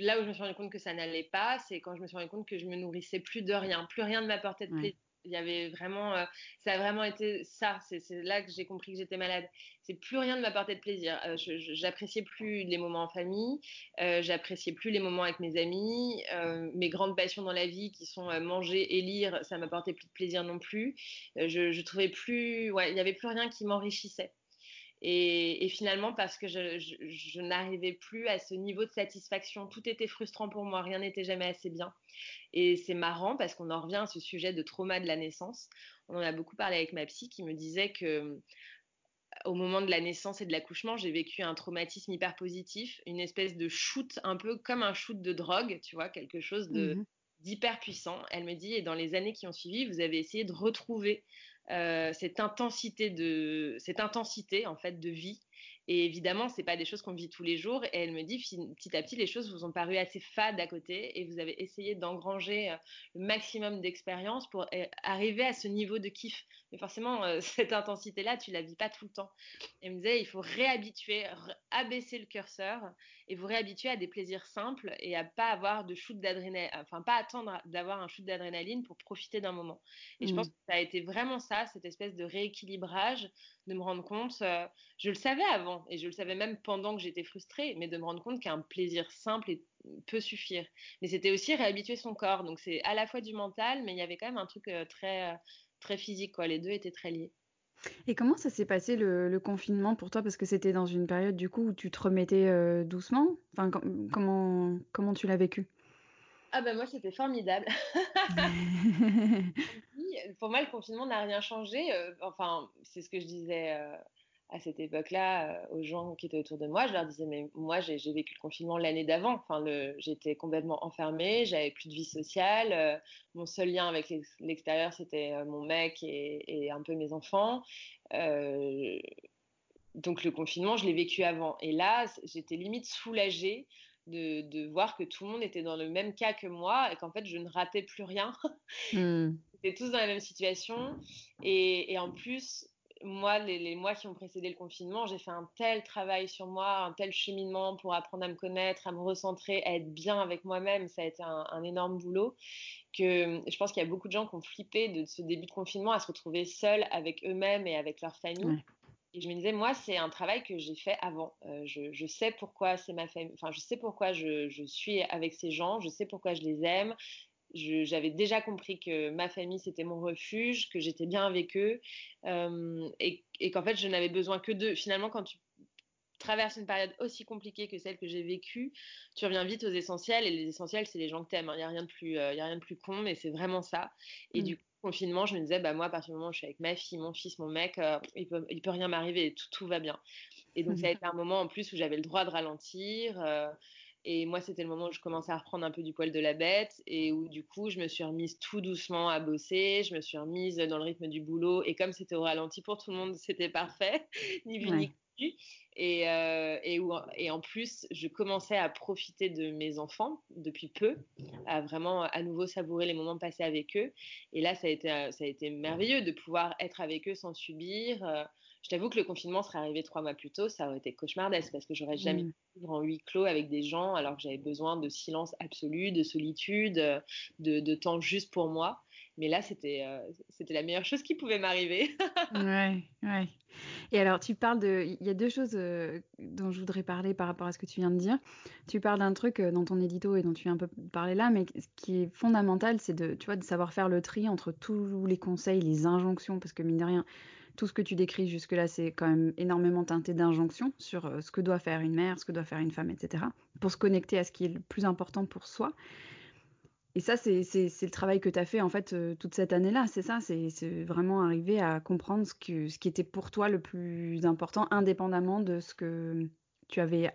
là où je me suis rendu compte que ça n'allait pas, c'est quand je me suis rendu compte que je me nourrissais plus de rien, plus rien ne m'apportait de plaisir. Il y avait vraiment, euh, ça a vraiment été ça. C'est là que j'ai compris que j'étais malade. C'est plus rien ne m'apportait de plaisir. Euh, j'appréciais plus les moments en famille, euh, j'appréciais plus les moments avec mes amis, mes grandes passions dans la vie qui sont manger et lire, ça m'apportait plus de plaisir non plus. je, je trouvais plus, ouais, il y avait plus rien qui m'enrichissait. Et, finalement, parce que je, n'arrivais plus à ce niveau de satisfaction, tout était frustrant pour moi, rien n'était jamais assez bien. Et c'est marrant parce qu'on en revient à ce sujet de trauma de la naissance. On en a beaucoup parlé avec ma psy qui me disait que au moment de la naissance et de l'accouchement, j'ai vécu un traumatisme hyper positif, une espèce de shoot, un peu comme un shoot de drogue, tu vois, quelque chose de, mmh d'hyper puissant. Elle me dit, et dans les années qui ont suivi, vous avez essayé de retrouver euh, cette intensité de cette intensité en fait de vie et évidemment, c'est pas des choses qu'on vit tous les jours. Et elle me dit, petit à petit, les choses vous ont paru assez fades à côté et vous avez essayé d'engranger euh, le maximum d'expérience pour euh, arriver à ce niveau de kiff. Mais forcément, euh, cette intensité-là, tu la vis pas tout le temps. Elle me disait, il faut réhabituer, abaisser le curseur et vous réhabituer à des plaisirs simples et à pas avoir de shoot d'adrénaline, enfin pas attendre d'avoir un shoot d'adrénaline pour profiter d'un moment. Et je pense mmh. que ça a été vraiment ça, cette espèce de rééquilibrage de me rendre compte, euh, je le savais avant et je le savais même pendant que j'étais frustrée, mais de me rendre compte qu'un plaisir simple peut suffire. Mais c'était aussi réhabituer son corps, donc c'est à la fois du mental, mais il y avait quand même un truc euh, très, euh, très physique, quoi. Les deux étaient très liés. Et comment ça s'est passé le, confinement pour toi? Parce que c'était dans une période du coup où tu te remettais doucement. Enfin, comment, comment tu l'as vécu? Ah ben moi c'était formidable. Pour moi le confinement n'a rien changé. Euh, enfin c'est ce que je disais euh, à cette époque-là euh, aux gens qui étaient autour de moi. Je leur disais mais moi j'ai vécu le confinement l'année d'avant. Enfin j'étais complètement enfermée, j'avais plus de vie sociale. mon seul lien avec l'extérieur c'était mon mec et, et, un peu mes enfants. donc le confinement je l'ai vécu avant. Et là j'étais limite soulagée de, voir que tout le monde était dans le même cas que moi et qu'en fait je ne ratais plus rien. Était tous dans la même situation et, en plus moi, les, mois qui ont précédé le confinement, j'ai fait un tel travail sur moi, un tel cheminement pour apprendre à me connaître, à me recentrer, à être bien avec moi-même. Ça a été un, énorme boulot que je pense qu'il y a beaucoup de gens qui ont flippé de ce début de confinement à se retrouver seuls avec eux-mêmes et avec leur famille. Et je me disais, moi, c'est un travail que j'ai fait avant. Euh, je, sais pourquoi c'est ma famille. Enfin, je sais pourquoi je, suis avec ces gens. Je sais pourquoi je les aime. J'avais déjà compris que ma famille c'était mon refuge, que j'étais bien avec eux, euh, et, qu'en fait je n'avais besoin que d'eux. Finalement, quand tu traverses une période aussi compliquée que celle que j'ai vécue, tu reviens vite aux essentiels, et les essentiels c'est les gens que tu aimes. Il n'y a rien de plus, euh, a rien de plus con, mais c'est vraiment ça. Et mmh. du coup confinement, je me disais, bah, moi, à partir du moment où je suis avec ma fille, mon fils, mon mec, euh, il, peut, il peut rien m'arriver, tout, tout va bien. Et donc, ça a été un moment en plus où j'avais le droit de ralentir. Euh, et moi, c'était le moment où je commençais à reprendre un peu du poil de la bête et où, du coup, je me suis remise tout doucement à bosser. Je me suis remise dans le rythme du boulot. Et comme c'était au ralenti pour tout le monde, c'était parfait, ni vu ni et, euh, et, où, et, en plus, je commençais à profiter de mes enfants depuis peu, à vraiment à nouveau savourer les moments passés avec eux. Et là, ça a été, ça a été merveilleux de pouvoir être avec eux sans subir. Je t'avoue que le confinement serait arrivé trois mois plus tôt, ça aurait été cauchemardesque parce que j'aurais jamais mmh. pu vivre en huis clos avec des gens alors que j'avais besoin de silence absolu, de solitude, de, de temps juste pour moi. Mais là, c'était euh, c'était la meilleure chose qui pouvait m'arriver. ouais, ouais. Et alors, tu parles de. Il y a deux choses euh, dont je voudrais parler par rapport à ce que tu viens de dire. Tu parles d'un truc euh, dans ton édito et dont tu viens un peu parler là, mais ce qui est fondamental, c'est de, tu vois, de savoir faire le tri entre tous les conseils, les injonctions, parce que mine de rien, tout ce que tu décris jusque-là, c'est quand même énormément teinté d'injonctions sur ce que doit faire une mère, ce que doit faire une femme, etc., pour se connecter à ce qui est le plus important pour soi. Et ça, c'est le travail que tu as fait en fait euh, toute cette année-là, c'est ça, c'est vraiment arriver à comprendre ce qui était pour toi le plus important, indépendamment de ce que tu avais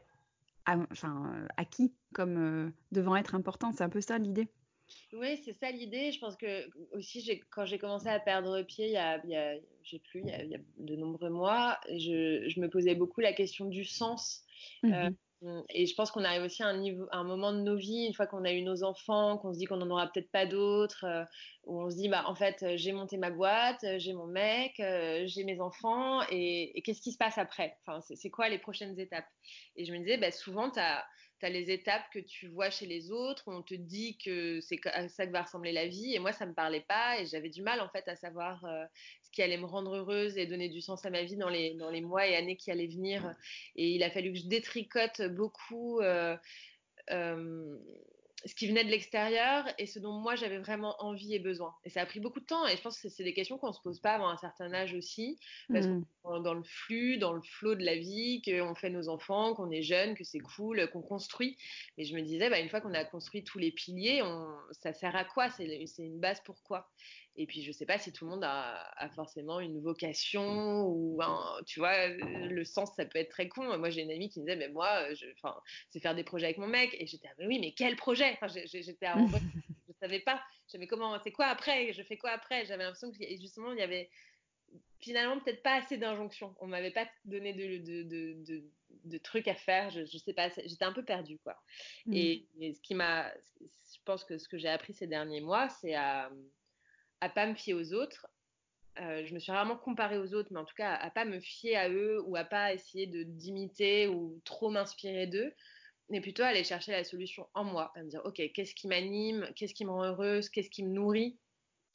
enfin, acquis comme euh, devant être important. C'est un peu ça l'idée. Oui, c'est ça l'idée. Je pense que aussi, quand j'ai commencé à perdre pied, il y a, il y a j'ai plus, il y, a, il y, a, de nombreux mois, je, je, me posais beaucoup la question du sens. Euh, Mmh, et je pense qu'on arrive aussi à un, niveau, un moment de nos vies, une fois qu'on a eu nos enfants, qu'on se dit qu'on n'en aura peut-être pas d'autres, euh, où on se dit, bah, en fait, euh, j'ai monté ma boîte, j'ai mon mec, j'ai mes enfants, et, qu'est-ce qui se passe après? Enfin, C'est quoi les prochaines étapes? Et je me disais, bah, souvent, tu as tu as les étapes que tu vois chez les autres, on te dit que c'est à ça que va ressembler la vie, et moi ça me parlait pas, et j'avais du mal en fait à savoir euh, ce qui allait me rendre heureuse et donner du sens à ma vie dans les, dans les mois et années qui allaient venir. Et il a fallu que je détricote beaucoup. Euh, euh, ce qui venait de l'extérieur et ce dont moi j'avais vraiment envie et besoin. Et ça a pris beaucoup de temps et je pense que c'est des questions qu'on se pose pas avant un certain âge aussi, parce mmh. qu'on est dans le flux, dans le flot de la vie, qu'on fait nos enfants, qu'on est jeune, que c'est cool, qu'on construit. Mais je me disais, bah, une fois qu'on a construit tous les piliers, on... ça sert à quoi? C'est une base pour quoi? Et puis, je ne sais pas si tout le monde a, forcément une vocation ou tu vois, le sens, ça peut être très con. Moi, j'ai une amie qui me disait, mais moi, c'est faire des projets avec mon mec. Et j'étais, mais oui, mais quel projet? Enfin, J'étais en je ne savais pas. Je comment, c'est quoi après? Je fais quoi après? J'avais l'impression que justement, il y avait finalement peut-être pas assez d'injonctions. On m'avait pas donné de, de, de, de, trucs à faire. Je, je sais pas, j'étais un peu perdue, quoi. Mmh. Et, et, ce qui m'a, je pense que ce que j'ai appris ces derniers mois, c'est à à pas me fier aux autres. Euh, je me suis rarement comparée aux autres, mais en tout cas à, pas me fier à eux ou à pas essayer de d'imiter ou trop m'inspirer d'eux, mais plutôt aller chercher la solution en moi, à me dire ok qu'est-ce qui m'anime, qu'est-ce qui me rend heureuse, qu'est-ce qui me nourrit.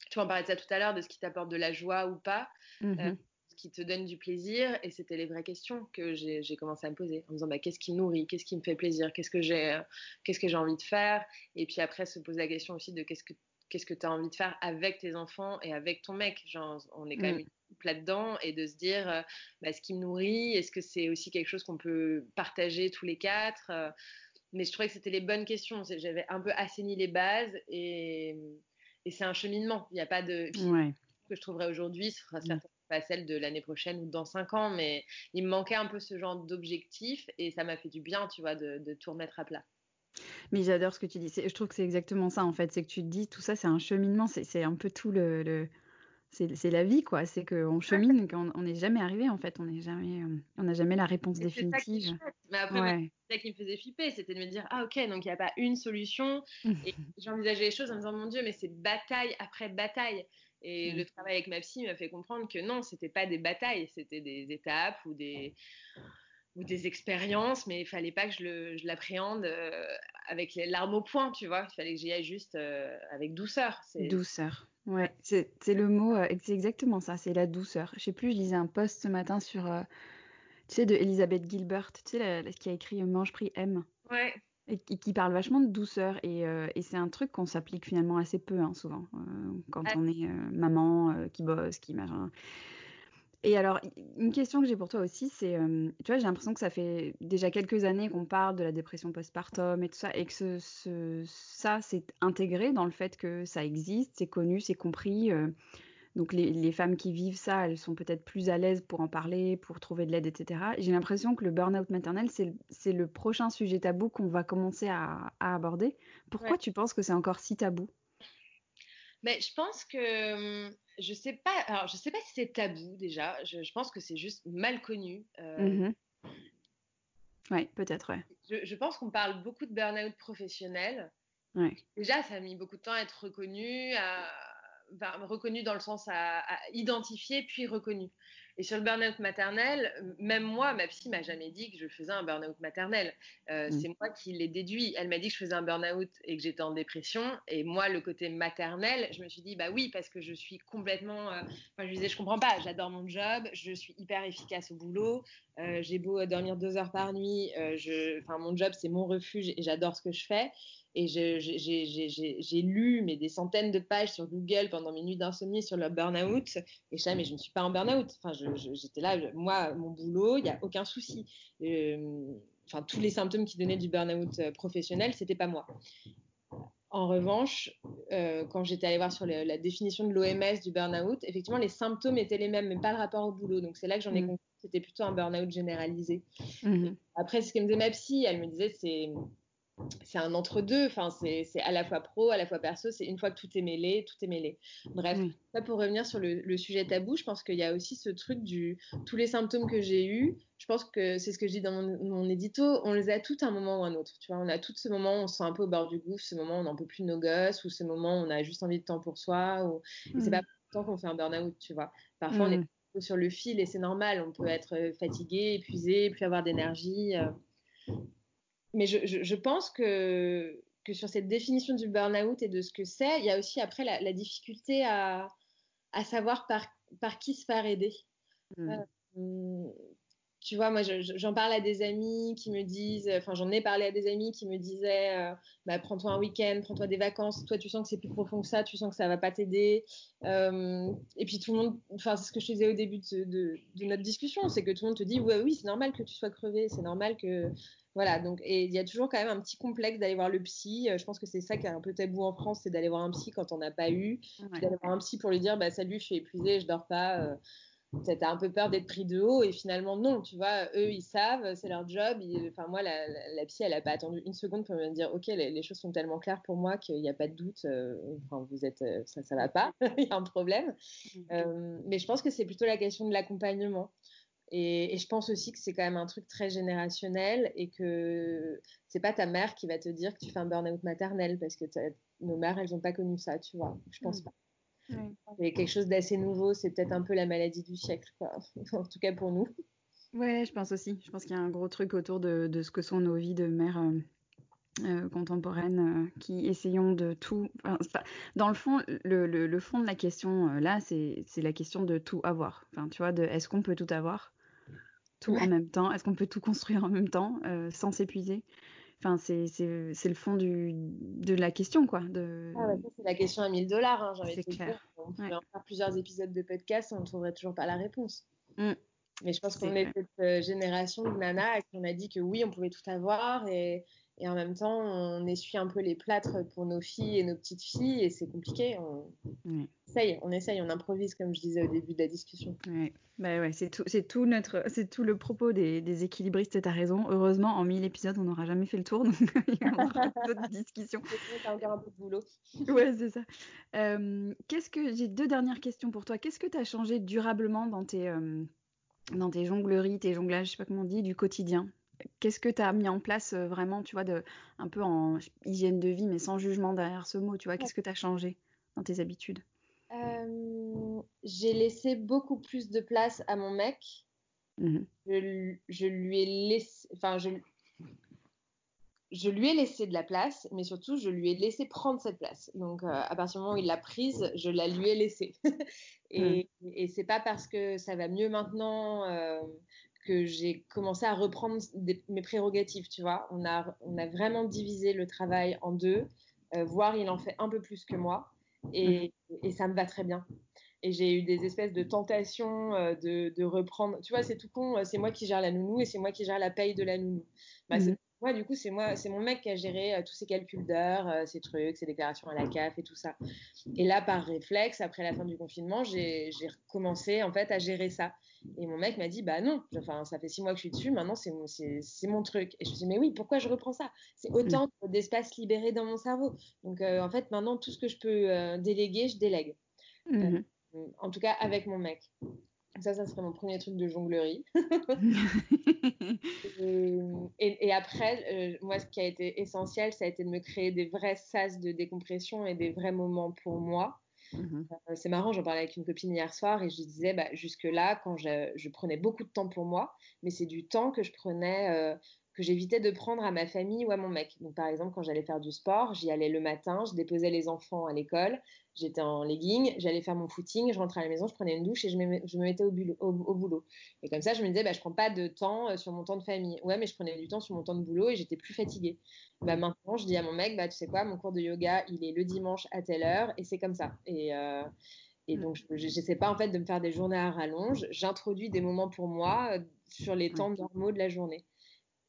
Tu en parlais de ça tout à l'heure, de ce qui t'apporte de la joie ou pas, euh, mm-hmm. ce qui te donne du plaisir, et c'était les vraies questions que j'ai commencé à me poser en me disant bah, qu'est-ce qui nourrit, qu'est-ce qui me fait plaisir, qu'est-ce que j'ai qu'est-ce que j'ai envie de faire, et puis après se poser la question aussi de qu'est-ce que qu'est-ce que tu as envie de faire avec tes enfants et avec ton mec? Genre, on est quand même mm. là-dedans et de se dire euh, bah, ce qui me nourrit, est-ce que c'est aussi quelque chose qu'on peut partager tous les quatre euh? Mais je trouvais que c'était les bonnes questions. J'avais un peu assaini les bases et, et c'est un cheminement. Il n'y a pas de. Ouais. que je trouverais aujourd'hui, ce sera mm. certainement pas celle de l'année prochaine ou dans cinq ans, mais il me manquait un peu ce genre d'objectif et ça m'a fait du bien, tu vois, de, de tout remettre à plat. Mais j'adore ce que tu dis. Je trouve que c'est exactement ça, en fait. C'est que tu te dis, tout ça, c'est un cheminement. C'est un peu tout le. le... C'est la vie, quoi. C'est qu'on chemine, qu'on n'est jamais arrivé, en fait. On n'est jamais, euh, on n'a jamais la réponse définitive. Mais après, ça qui me faisait flipper, c'était de me dire, ah ok, donc il n'y a pas une solution. et j'envisageais les choses en me disant, mon Dieu, mais c'est bataille après bataille. Et le travail avec ma psy m'a fait comprendre que non, c'était pas des batailles, c'était des étapes ou des ou des expériences, mais il fallait pas que je l'appréhende euh, avec les larmes au poing, tu vois. Il fallait que j'y aille juste euh, avec douceur. Douceur. Ouais, c'est le mot, euh, c'est exactement ça, c'est la douceur. Je sais plus, je lisais un post ce matin sur, tu sais, de Elisabeth Gilbert, tu sais, qui a écrit Mange, prie, aime. Ouais. Et, qui parle vachement de douceur. Et, et c'est un truc qu'on s'applique finalement assez peu, hein, souvent, quand ah. on est maman, qui bosse, qui machin. Et alors, une question que j'ai pour toi aussi, c'est, euh, tu vois, j'ai l'impression que ça fait déjà quelques années qu'on parle de la dépression postpartum et tout ça, et que ce, ça, c'est intégré dans le fait que ça existe, c'est connu, c'est compris. Euh, donc les, femmes qui vivent ça, elles sont peut-être plus à l'aise pour en parler, pour trouver de l'aide, etc. J'ai l'impression que le burn-out maternel, c'est le prochain sujet tabou qu'on va commencer à, aborder. Pourquoi tu penses que c'est encore si tabou? Mais je pense que je sais pas. Alors, je sais pas si c'est tabou déjà. Je, pense que c'est juste mal connu. Euh... Mmh oui, peut-être, ouais. Je, pense qu'on parle beaucoup de burn-out professionnel. Ouais. Déjà, ça a mis beaucoup de temps à être reconnu, à, reconnu dans le sens à, identifier puis reconnu. Et sur le burn-out maternel, même moi, ma psy m'a jamais dit que je faisais un burn-out maternel. Euh, mmh. C'est moi qui l'ai déduit. Elle m'a dit que je faisais un burn-out et que j'étais en dépression. Et moi, le côté maternel, je me suis dit, bah oui, parce que je suis complètement. Euh, enfin, je disais, je comprends pas. J'adore mon job. Je suis hyper efficace au boulot. Euh, j'ai beau dormir deux heures par nuit. je... Enfin, mon job, c'est mon refuge et j'adore ce que je fais. Et j'ai lu mais des centaines de pages sur Google pendant mes nuits d'insomnie sur le burn-out. Et je savais, mais je ne suis pas en burn-out. Enfin, j'étais là, moi, mon boulot, il n'y a aucun souci. Euh, enfin, tous les symptômes qui donnaient du burn-out euh, professionnel, c'était pas moi. En revanche, euh, quand j'étais allée voir sur la définition de l'OMS du burn-out, effectivement, les symptômes étaient les mêmes, mais pas le rapport au boulot. Donc, c'est là que j'en ai mmh. compris que c'était plutôt un burn-out généralisé. Mmh. Après, ce que me disait ma psy, elle me disait, c'est c'est un entre-deux. Enfin, c'est à la fois pro, à la fois perso. C'est une fois que tout est mêlé, tout est mêlé. Bref, pour revenir sur le, sujet tabou, je pense qu'il y a aussi ce truc du tous les symptômes que j'ai eus. Je pense que c'est ce que je dis dans mon, édito. On les a tous à un moment ou un autre. Tu vois, on a tout ce moment où on se sent un peu au bord du gouffre, ce moment où on n'en peut plus de nos gosses, ou ce moment où on a juste envie de temps pour soi. Ou... C'est pas pour temps qu'on fait un burn-out, tu vois. Parfois, on est sur le fil et c'est normal. On peut être fatigué, épuisé, plus avoir d'énergie. Euh mais je, pense que, que sur cette définition du burn-out et de ce que c'est, il y a aussi après la, difficulté à, à, savoir par, par qui se faire aider. Mmh. Euh, tu vois, moi, j'en parle à des amis qui me disent, enfin, j'en ai parlé à des amis qui me disaient, euh, bah, prends-toi un week-end, prends-toi des vacances. Toi, tu sens que c'est plus profond que ça, tu sens que ça va pas t'aider. Euh, et puis tout le monde, enfin, c'est ce que je disais au début de, de, de notre discussion, c'est que tout le monde te dit, ouais, oui, c'est normal que tu sois crevé, c'est normal que, voilà. Donc, et il y a toujours quand même un petit complexe d'aller voir le psy. Euh, je pense que c'est ça qui est un peu tabou en France, c'est d'aller voir un psy quand on n'a pas eu, d'aller voir un psy pour lui dire, bah salut, je suis épuisée, je dors pas t'as un peu peur d'être pris de haut et finalement non, tu vois, eux ils savent, c'est leur job. Enfin moi la, la, psy elle a pas attendu une seconde pour me dire ok les, choses sont tellement claires pour moi qu'il n'y a pas de doute. Euh, enfin vous êtes euh, ça ça va pas, il y a un problème. Euh, mais je pense que c'est plutôt la question de l'accompagnement. Et, et, je pense aussi que c'est quand même un truc très générationnel et que c'est pas ta mère qui va te dire que tu fais un burn-out maternel parce que nos mères elles ont pas connu ça, tu vois. Je pense mmh. pas. C'est quelque chose d'assez nouveau, c'est peut-être un peu la maladie du siècle, en tout cas pour nous. Ouais, je pense aussi. Je pense qu'il y a un gros truc autour de, de, ce que sont nos vies de mères euh, euh, contemporaines euh, qui essayons de tout. dans le fond, le, le, fond de la question là, c'est la question de tout avoir. Enfin, tu vois, de est-ce qu'on peut tout avoir? Tout en même temps? Est-ce qu'on peut tout construire en même temps sans s'épuiser? Enfin, c'est le fond du, de la question, quoi. De... Ah c'est la question à 1000 dollars, hein, j'ai envie de dire. On pourrait en faire plusieurs épisodes de podcast, on ne trouverait toujours pas la réponse. Mmh. Mais je pense qu'on est cette euh, génération de nana qui on a dit que oui, on pouvait tout avoir et, et, en même temps, on essuie un peu les plâtres pour nos filles et nos petites filles et c'est compliqué. On... essaye, on essaye, on improvise comme je disais au début de la discussion. Ouais. Bah ouais, c'est tout, c'est tout notre, c'est tout le propos des, des équilibristes. T'as raison. Heureusement, en 1000 épisodes, on n'aura jamais fait le tour, donc il y aura d'autres discussions. T'as encore un peu de boulot. ouais, c'est ça. Euh, qu'est-ce que j'ai deux dernières questions pour toi. Qu'est-ce que tu as changé durablement dans tes euh, dans tes jongleries, tes jonglages, je sais pas comment on dit, du quotidien? Qu'est-ce que tu as mis en place euh, vraiment, tu vois, de, un peu en hygiène de vie, mais sans jugement derrière ce mot, tu vois Qu'est-ce que tu as changé dans tes habitudes? Euh, J'ai laissé beaucoup plus de place à mon mec. Mmh je, je, lui ai laissé, enfin, je, je lui ai laissé de la place, mais surtout, je lui ai laissé prendre cette place. Donc, euh, à partir du moment où il l'a prise, je la lui ai laissée. et, mmh. et c'est pas parce que ça va mieux maintenant euh, que j'ai commencé à reprendre mes prérogatives, tu vois. On a, on a vraiment divisé le travail en deux, euh, voire il en fait un peu plus que moi, et, mmh. et ça me va très bien. Et j'ai eu des espèces de tentations de, de, reprendre. Tu vois, c'est tout con, c'est moi qui gère la nounou et c'est moi qui gère la paye de la nounou. Bah, mmh. Moi, du coup, c'est moi, c'est mon mec qui a géré euh, tous ces calculs d'heures, euh, ces trucs, ces déclarations à la CAF et tout ça. Et là, par réflexe, après la fin du confinement, j'ai recommencé en fait à gérer ça. Et mon mec m'a dit, bah non, enfin, ça fait six mois que je suis dessus, maintenant c'est mon, mon truc. Et je me suis dit, mais oui, pourquoi je reprends ça? C'est autant mmh. d'espace libéré dans mon cerveau. Donc, euh, en fait, maintenant, tout ce que je peux déléguer, je délègue. Mmh. en tout cas, avec mon mec. Ça, ça serait mon premier truc de jonglerie. et, après, euh, moi, ce qui a été essentiel, ça a été de me créer des vrais sas de décompression et des vrais moments pour moi. Mmh c'est marrant, j'en parlais avec une copine hier soir et je disais, bah, jusque-là, quand je, prenais beaucoup de temps pour moi, mais c'est du temps que je prenais que j'évitais de prendre à ma famille ou à mon mec. Donc, par exemple, quand j'allais faire du sport, j'y allais le matin, je déposais les enfants à l'école, j'étais en legging, j'allais faire mon footing, je rentrais à la maison, je prenais une douche et je me, mettais au, boulot. Et comme ça, je me disais, bah, je prends pas de temps euh, sur mon temps de famille. Ouais, mais je prenais du temps sur mon temps de boulot et j'étais plus fatiguée. Bah, maintenant, je dis à mon mec, bah, tu sais quoi, mon cours de yoga, il est le dimanche à telle heure et c'est comme ça. Et, euh, et mmh. donc, je n'essaie pas en fait de me faire des journées à rallonge. J'introduis des moments pour moi euh, sur les temps normaux de la journée.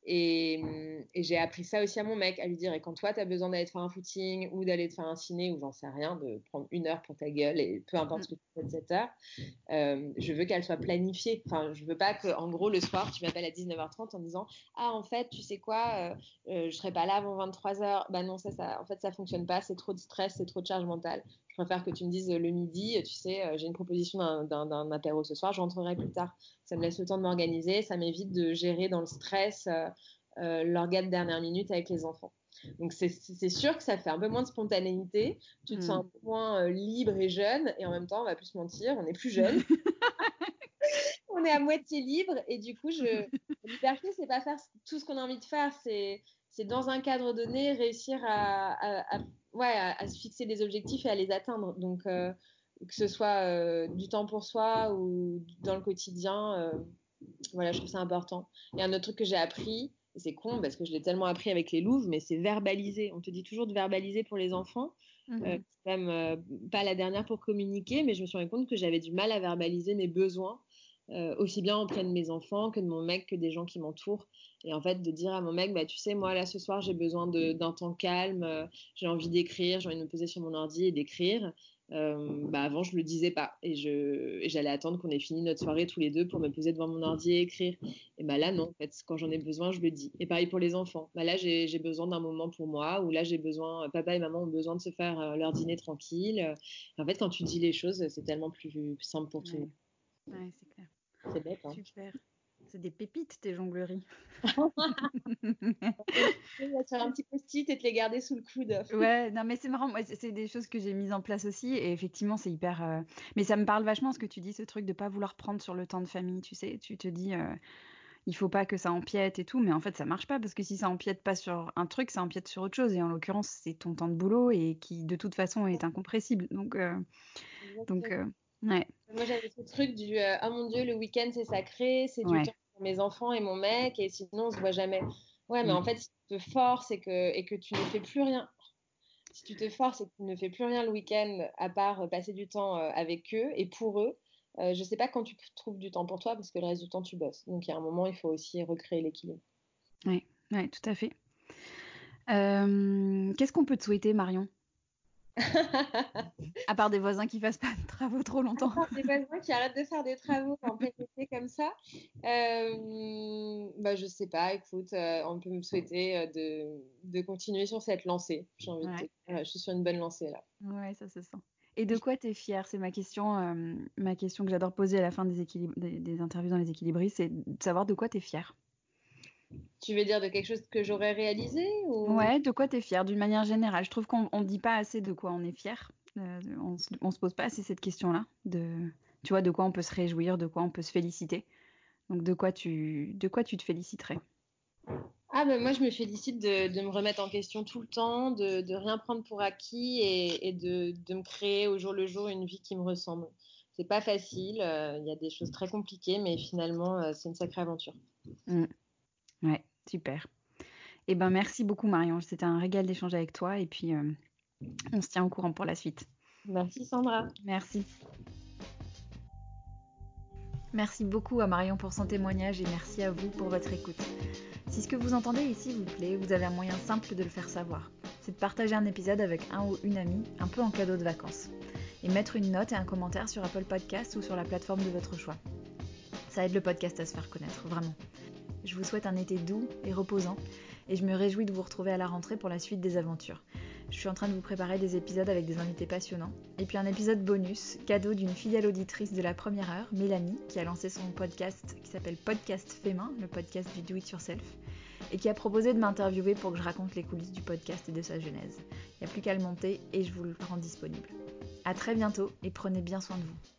Et, j'ai appris ça aussi à mon mec, à lui dire, et quand toi, tu as besoin d'aller te faire un footing ou d'aller te faire un ciné ou j'en sais rien, de prendre une heure pour ta gueule et peu importe ce que tu fais de cette heure, euh, je veux qu'elle soit planifiée. Enfin, je veux pas que, en gros, le soir, tu m'appelles à 19h30 en disant, ah, en fait, tu sais quoi, euh, euh, je serai pas là avant 23h. Bah non, ça, ça, en fait, ça fonctionne pas, c'est trop de stress, c'est trop de charge mentale. Je préfère que tu me dises le midi, tu sais, j'ai une proposition d'un apéro ce soir, je rentrerai plus tard. Ça me laisse le temps de m'organiser, ça m'évite de gérer dans le stress euh, l'organe dernière minute avec les enfants. Donc c'est sûr que ça fait un peu moins de spontanéité, tu te sens un mm. peu moins euh, libre et jeune, et en même temps, on va plus se mentir, on est plus jeune. on est à moitié libre, et du coup, je... liberté, c'est pas faire tout ce qu'on a envie de faire, c'est dans un cadre donné réussir à, ouais, à, se fixer des objectifs et à les atteindre. Donc euh, que ce soit du temps pour soi ou dans le quotidien, voilà, je trouve ça important. Et un autre truc que j'ai appris, c'est con parce que je l'ai tellement appris avec les louves, mais c'est verbaliser. On te dit toujours de verbaliser pour les enfants. Mmh. Euh, c'est même euh, pas la dernière pour communiquer, mais je me suis rendu compte que j'avais du mal à verbaliser mes besoins, euh, aussi bien auprès de mes enfants que de mon mec, que des gens qui m'entourent. Et en fait, de dire à mon mec, bah, tu sais, moi, là, ce soir, j'ai besoin d'un temps calme, j'ai envie d'écrire, j'ai envie de me poser sur mon ordi et d'écrire. Euh, bah avant je le disais pas. Et j'allais attendre qu'on ait fini notre soirée tous les deux pour me poser devant mon ordi et écrire. Et bah là non en fait quand j'en ai besoin je le dis. Et pareil pour les enfants. Bah là j'ai besoin d'un moment pour moi ou là j'ai besoin papa et maman ont besoin de se faire euh, leur dîner tranquille. En fait quand tu dis les choses c'est tellement plus simple pour tout ouais, c'est clair c'est bête hein. super c'est des pépites, tes jongleries. faire un petit post-it et te les garder sous le coude. ouais, non, mais c'est marrant. Moi, c'est des choses que j'ai mises en place aussi. Et effectivement, c'est hyper. Euh, mais ça me parle vachement ce que tu dis, ce truc de pas vouloir prendre sur le temps de famille. Tu sais, tu te dis. Euh, il faut pas que ça empiète et tout, mais en fait ça marche pas parce que si ça empiète pas sur un truc, ça empiète sur autre chose et en l'occurrence c'est ton temps de boulot et qui de toute façon est incompressible. Donc, euh, donc ouais. Moi j'avais ce truc du ah mon dieu le week-end c'est sacré, c'est du temps mes enfants et mon mec, et sinon on se voit jamais. Ouais, mais en mm. fait, si tu te forces et que, et que tu ne fais plus rien, si tu te forces et que tu ne fais plus rien le week-end à part euh, passer du temps euh, avec eux et pour eux, euh, je sais pas quand tu trouves du temps pour toi parce que le reste du temps tu bosses. Donc il y a un moment, il faut aussi recréer l'équilibre. Oui, ouais, tout à fait. Qu'est-ce qu'on peut te souhaiter, Marion? à part des voisins qui fassent pas de travaux trop longtemps. des voisins qui arrêtent de faire des travaux en PPT comme ça. Euh, bah, je sais pas, écoute, euh, on peut me souhaiter euh, de, de, continuer sur cette lancée. J'ai envie de je suis sur une bonne lancée là. Ouais, ça se sent. Et de quoi tu es fière? C'est ma question, euh, ma question que j'adore poser à la fin des, des, des interviews dans les équilibris, c'est de savoir de quoi tu es fière. Tu veux dire de quelque chose que j'aurais réalisé ou... Ouais, de quoi tu es fier d'une manière générale Je trouve qu'on ne dit pas assez de quoi on est fier. Euh, on, ne se pose pas assez cette question-là. De, tu vois, de quoi on peut se réjouir, de quoi on peut se féliciter. Donc, de quoi tu, de quoi tu te féliciterais? Ah ben moi je me félicite de, de, me remettre en question tout le temps, de, de rien prendre pour acquis et, et de, de, me créer au jour le jour une vie qui me ressemble. C'est pas facile, euh, il y a des choses très compliquées, mais finalement euh, c'est une sacrée aventure. Mmh. Ouais, super. Eh ben merci beaucoup Marion, c'était un régal d'échanger avec toi et puis euh, on se tient au courant pour la suite. Merci Sandra. Merci. Merci beaucoup à Marion pour son témoignage et merci à vous pour votre écoute. Si ce que vous entendez ici vous plaît, vous avez un moyen simple de le faire savoir. C'est de partager un épisode avec un ou une amie, un peu en cadeau de vacances. Et mettre une note et un commentaire sur Apple Podcast ou sur la plateforme de votre choix. Ça aide le podcast à se faire connaître, vraiment. Je vous souhaite un été doux et reposant et je me réjouis de vous retrouver à la rentrée pour la suite des aventures. Je suis en train de vous préparer des épisodes avec des invités passionnants. Et puis un épisode bonus, cadeau d'une fidèle auditrice de la première heure, Mélanie, qui a lancé son podcast qui s'appelle Podcast Fait Main, le podcast du Do It Yourself, et qui a proposé de m'interviewer pour que je raconte les coulisses du podcast et de sa genèse. Il n'y a plus qu'à le monter et je vous le rends disponible. À très bientôt et prenez bien soin de vous.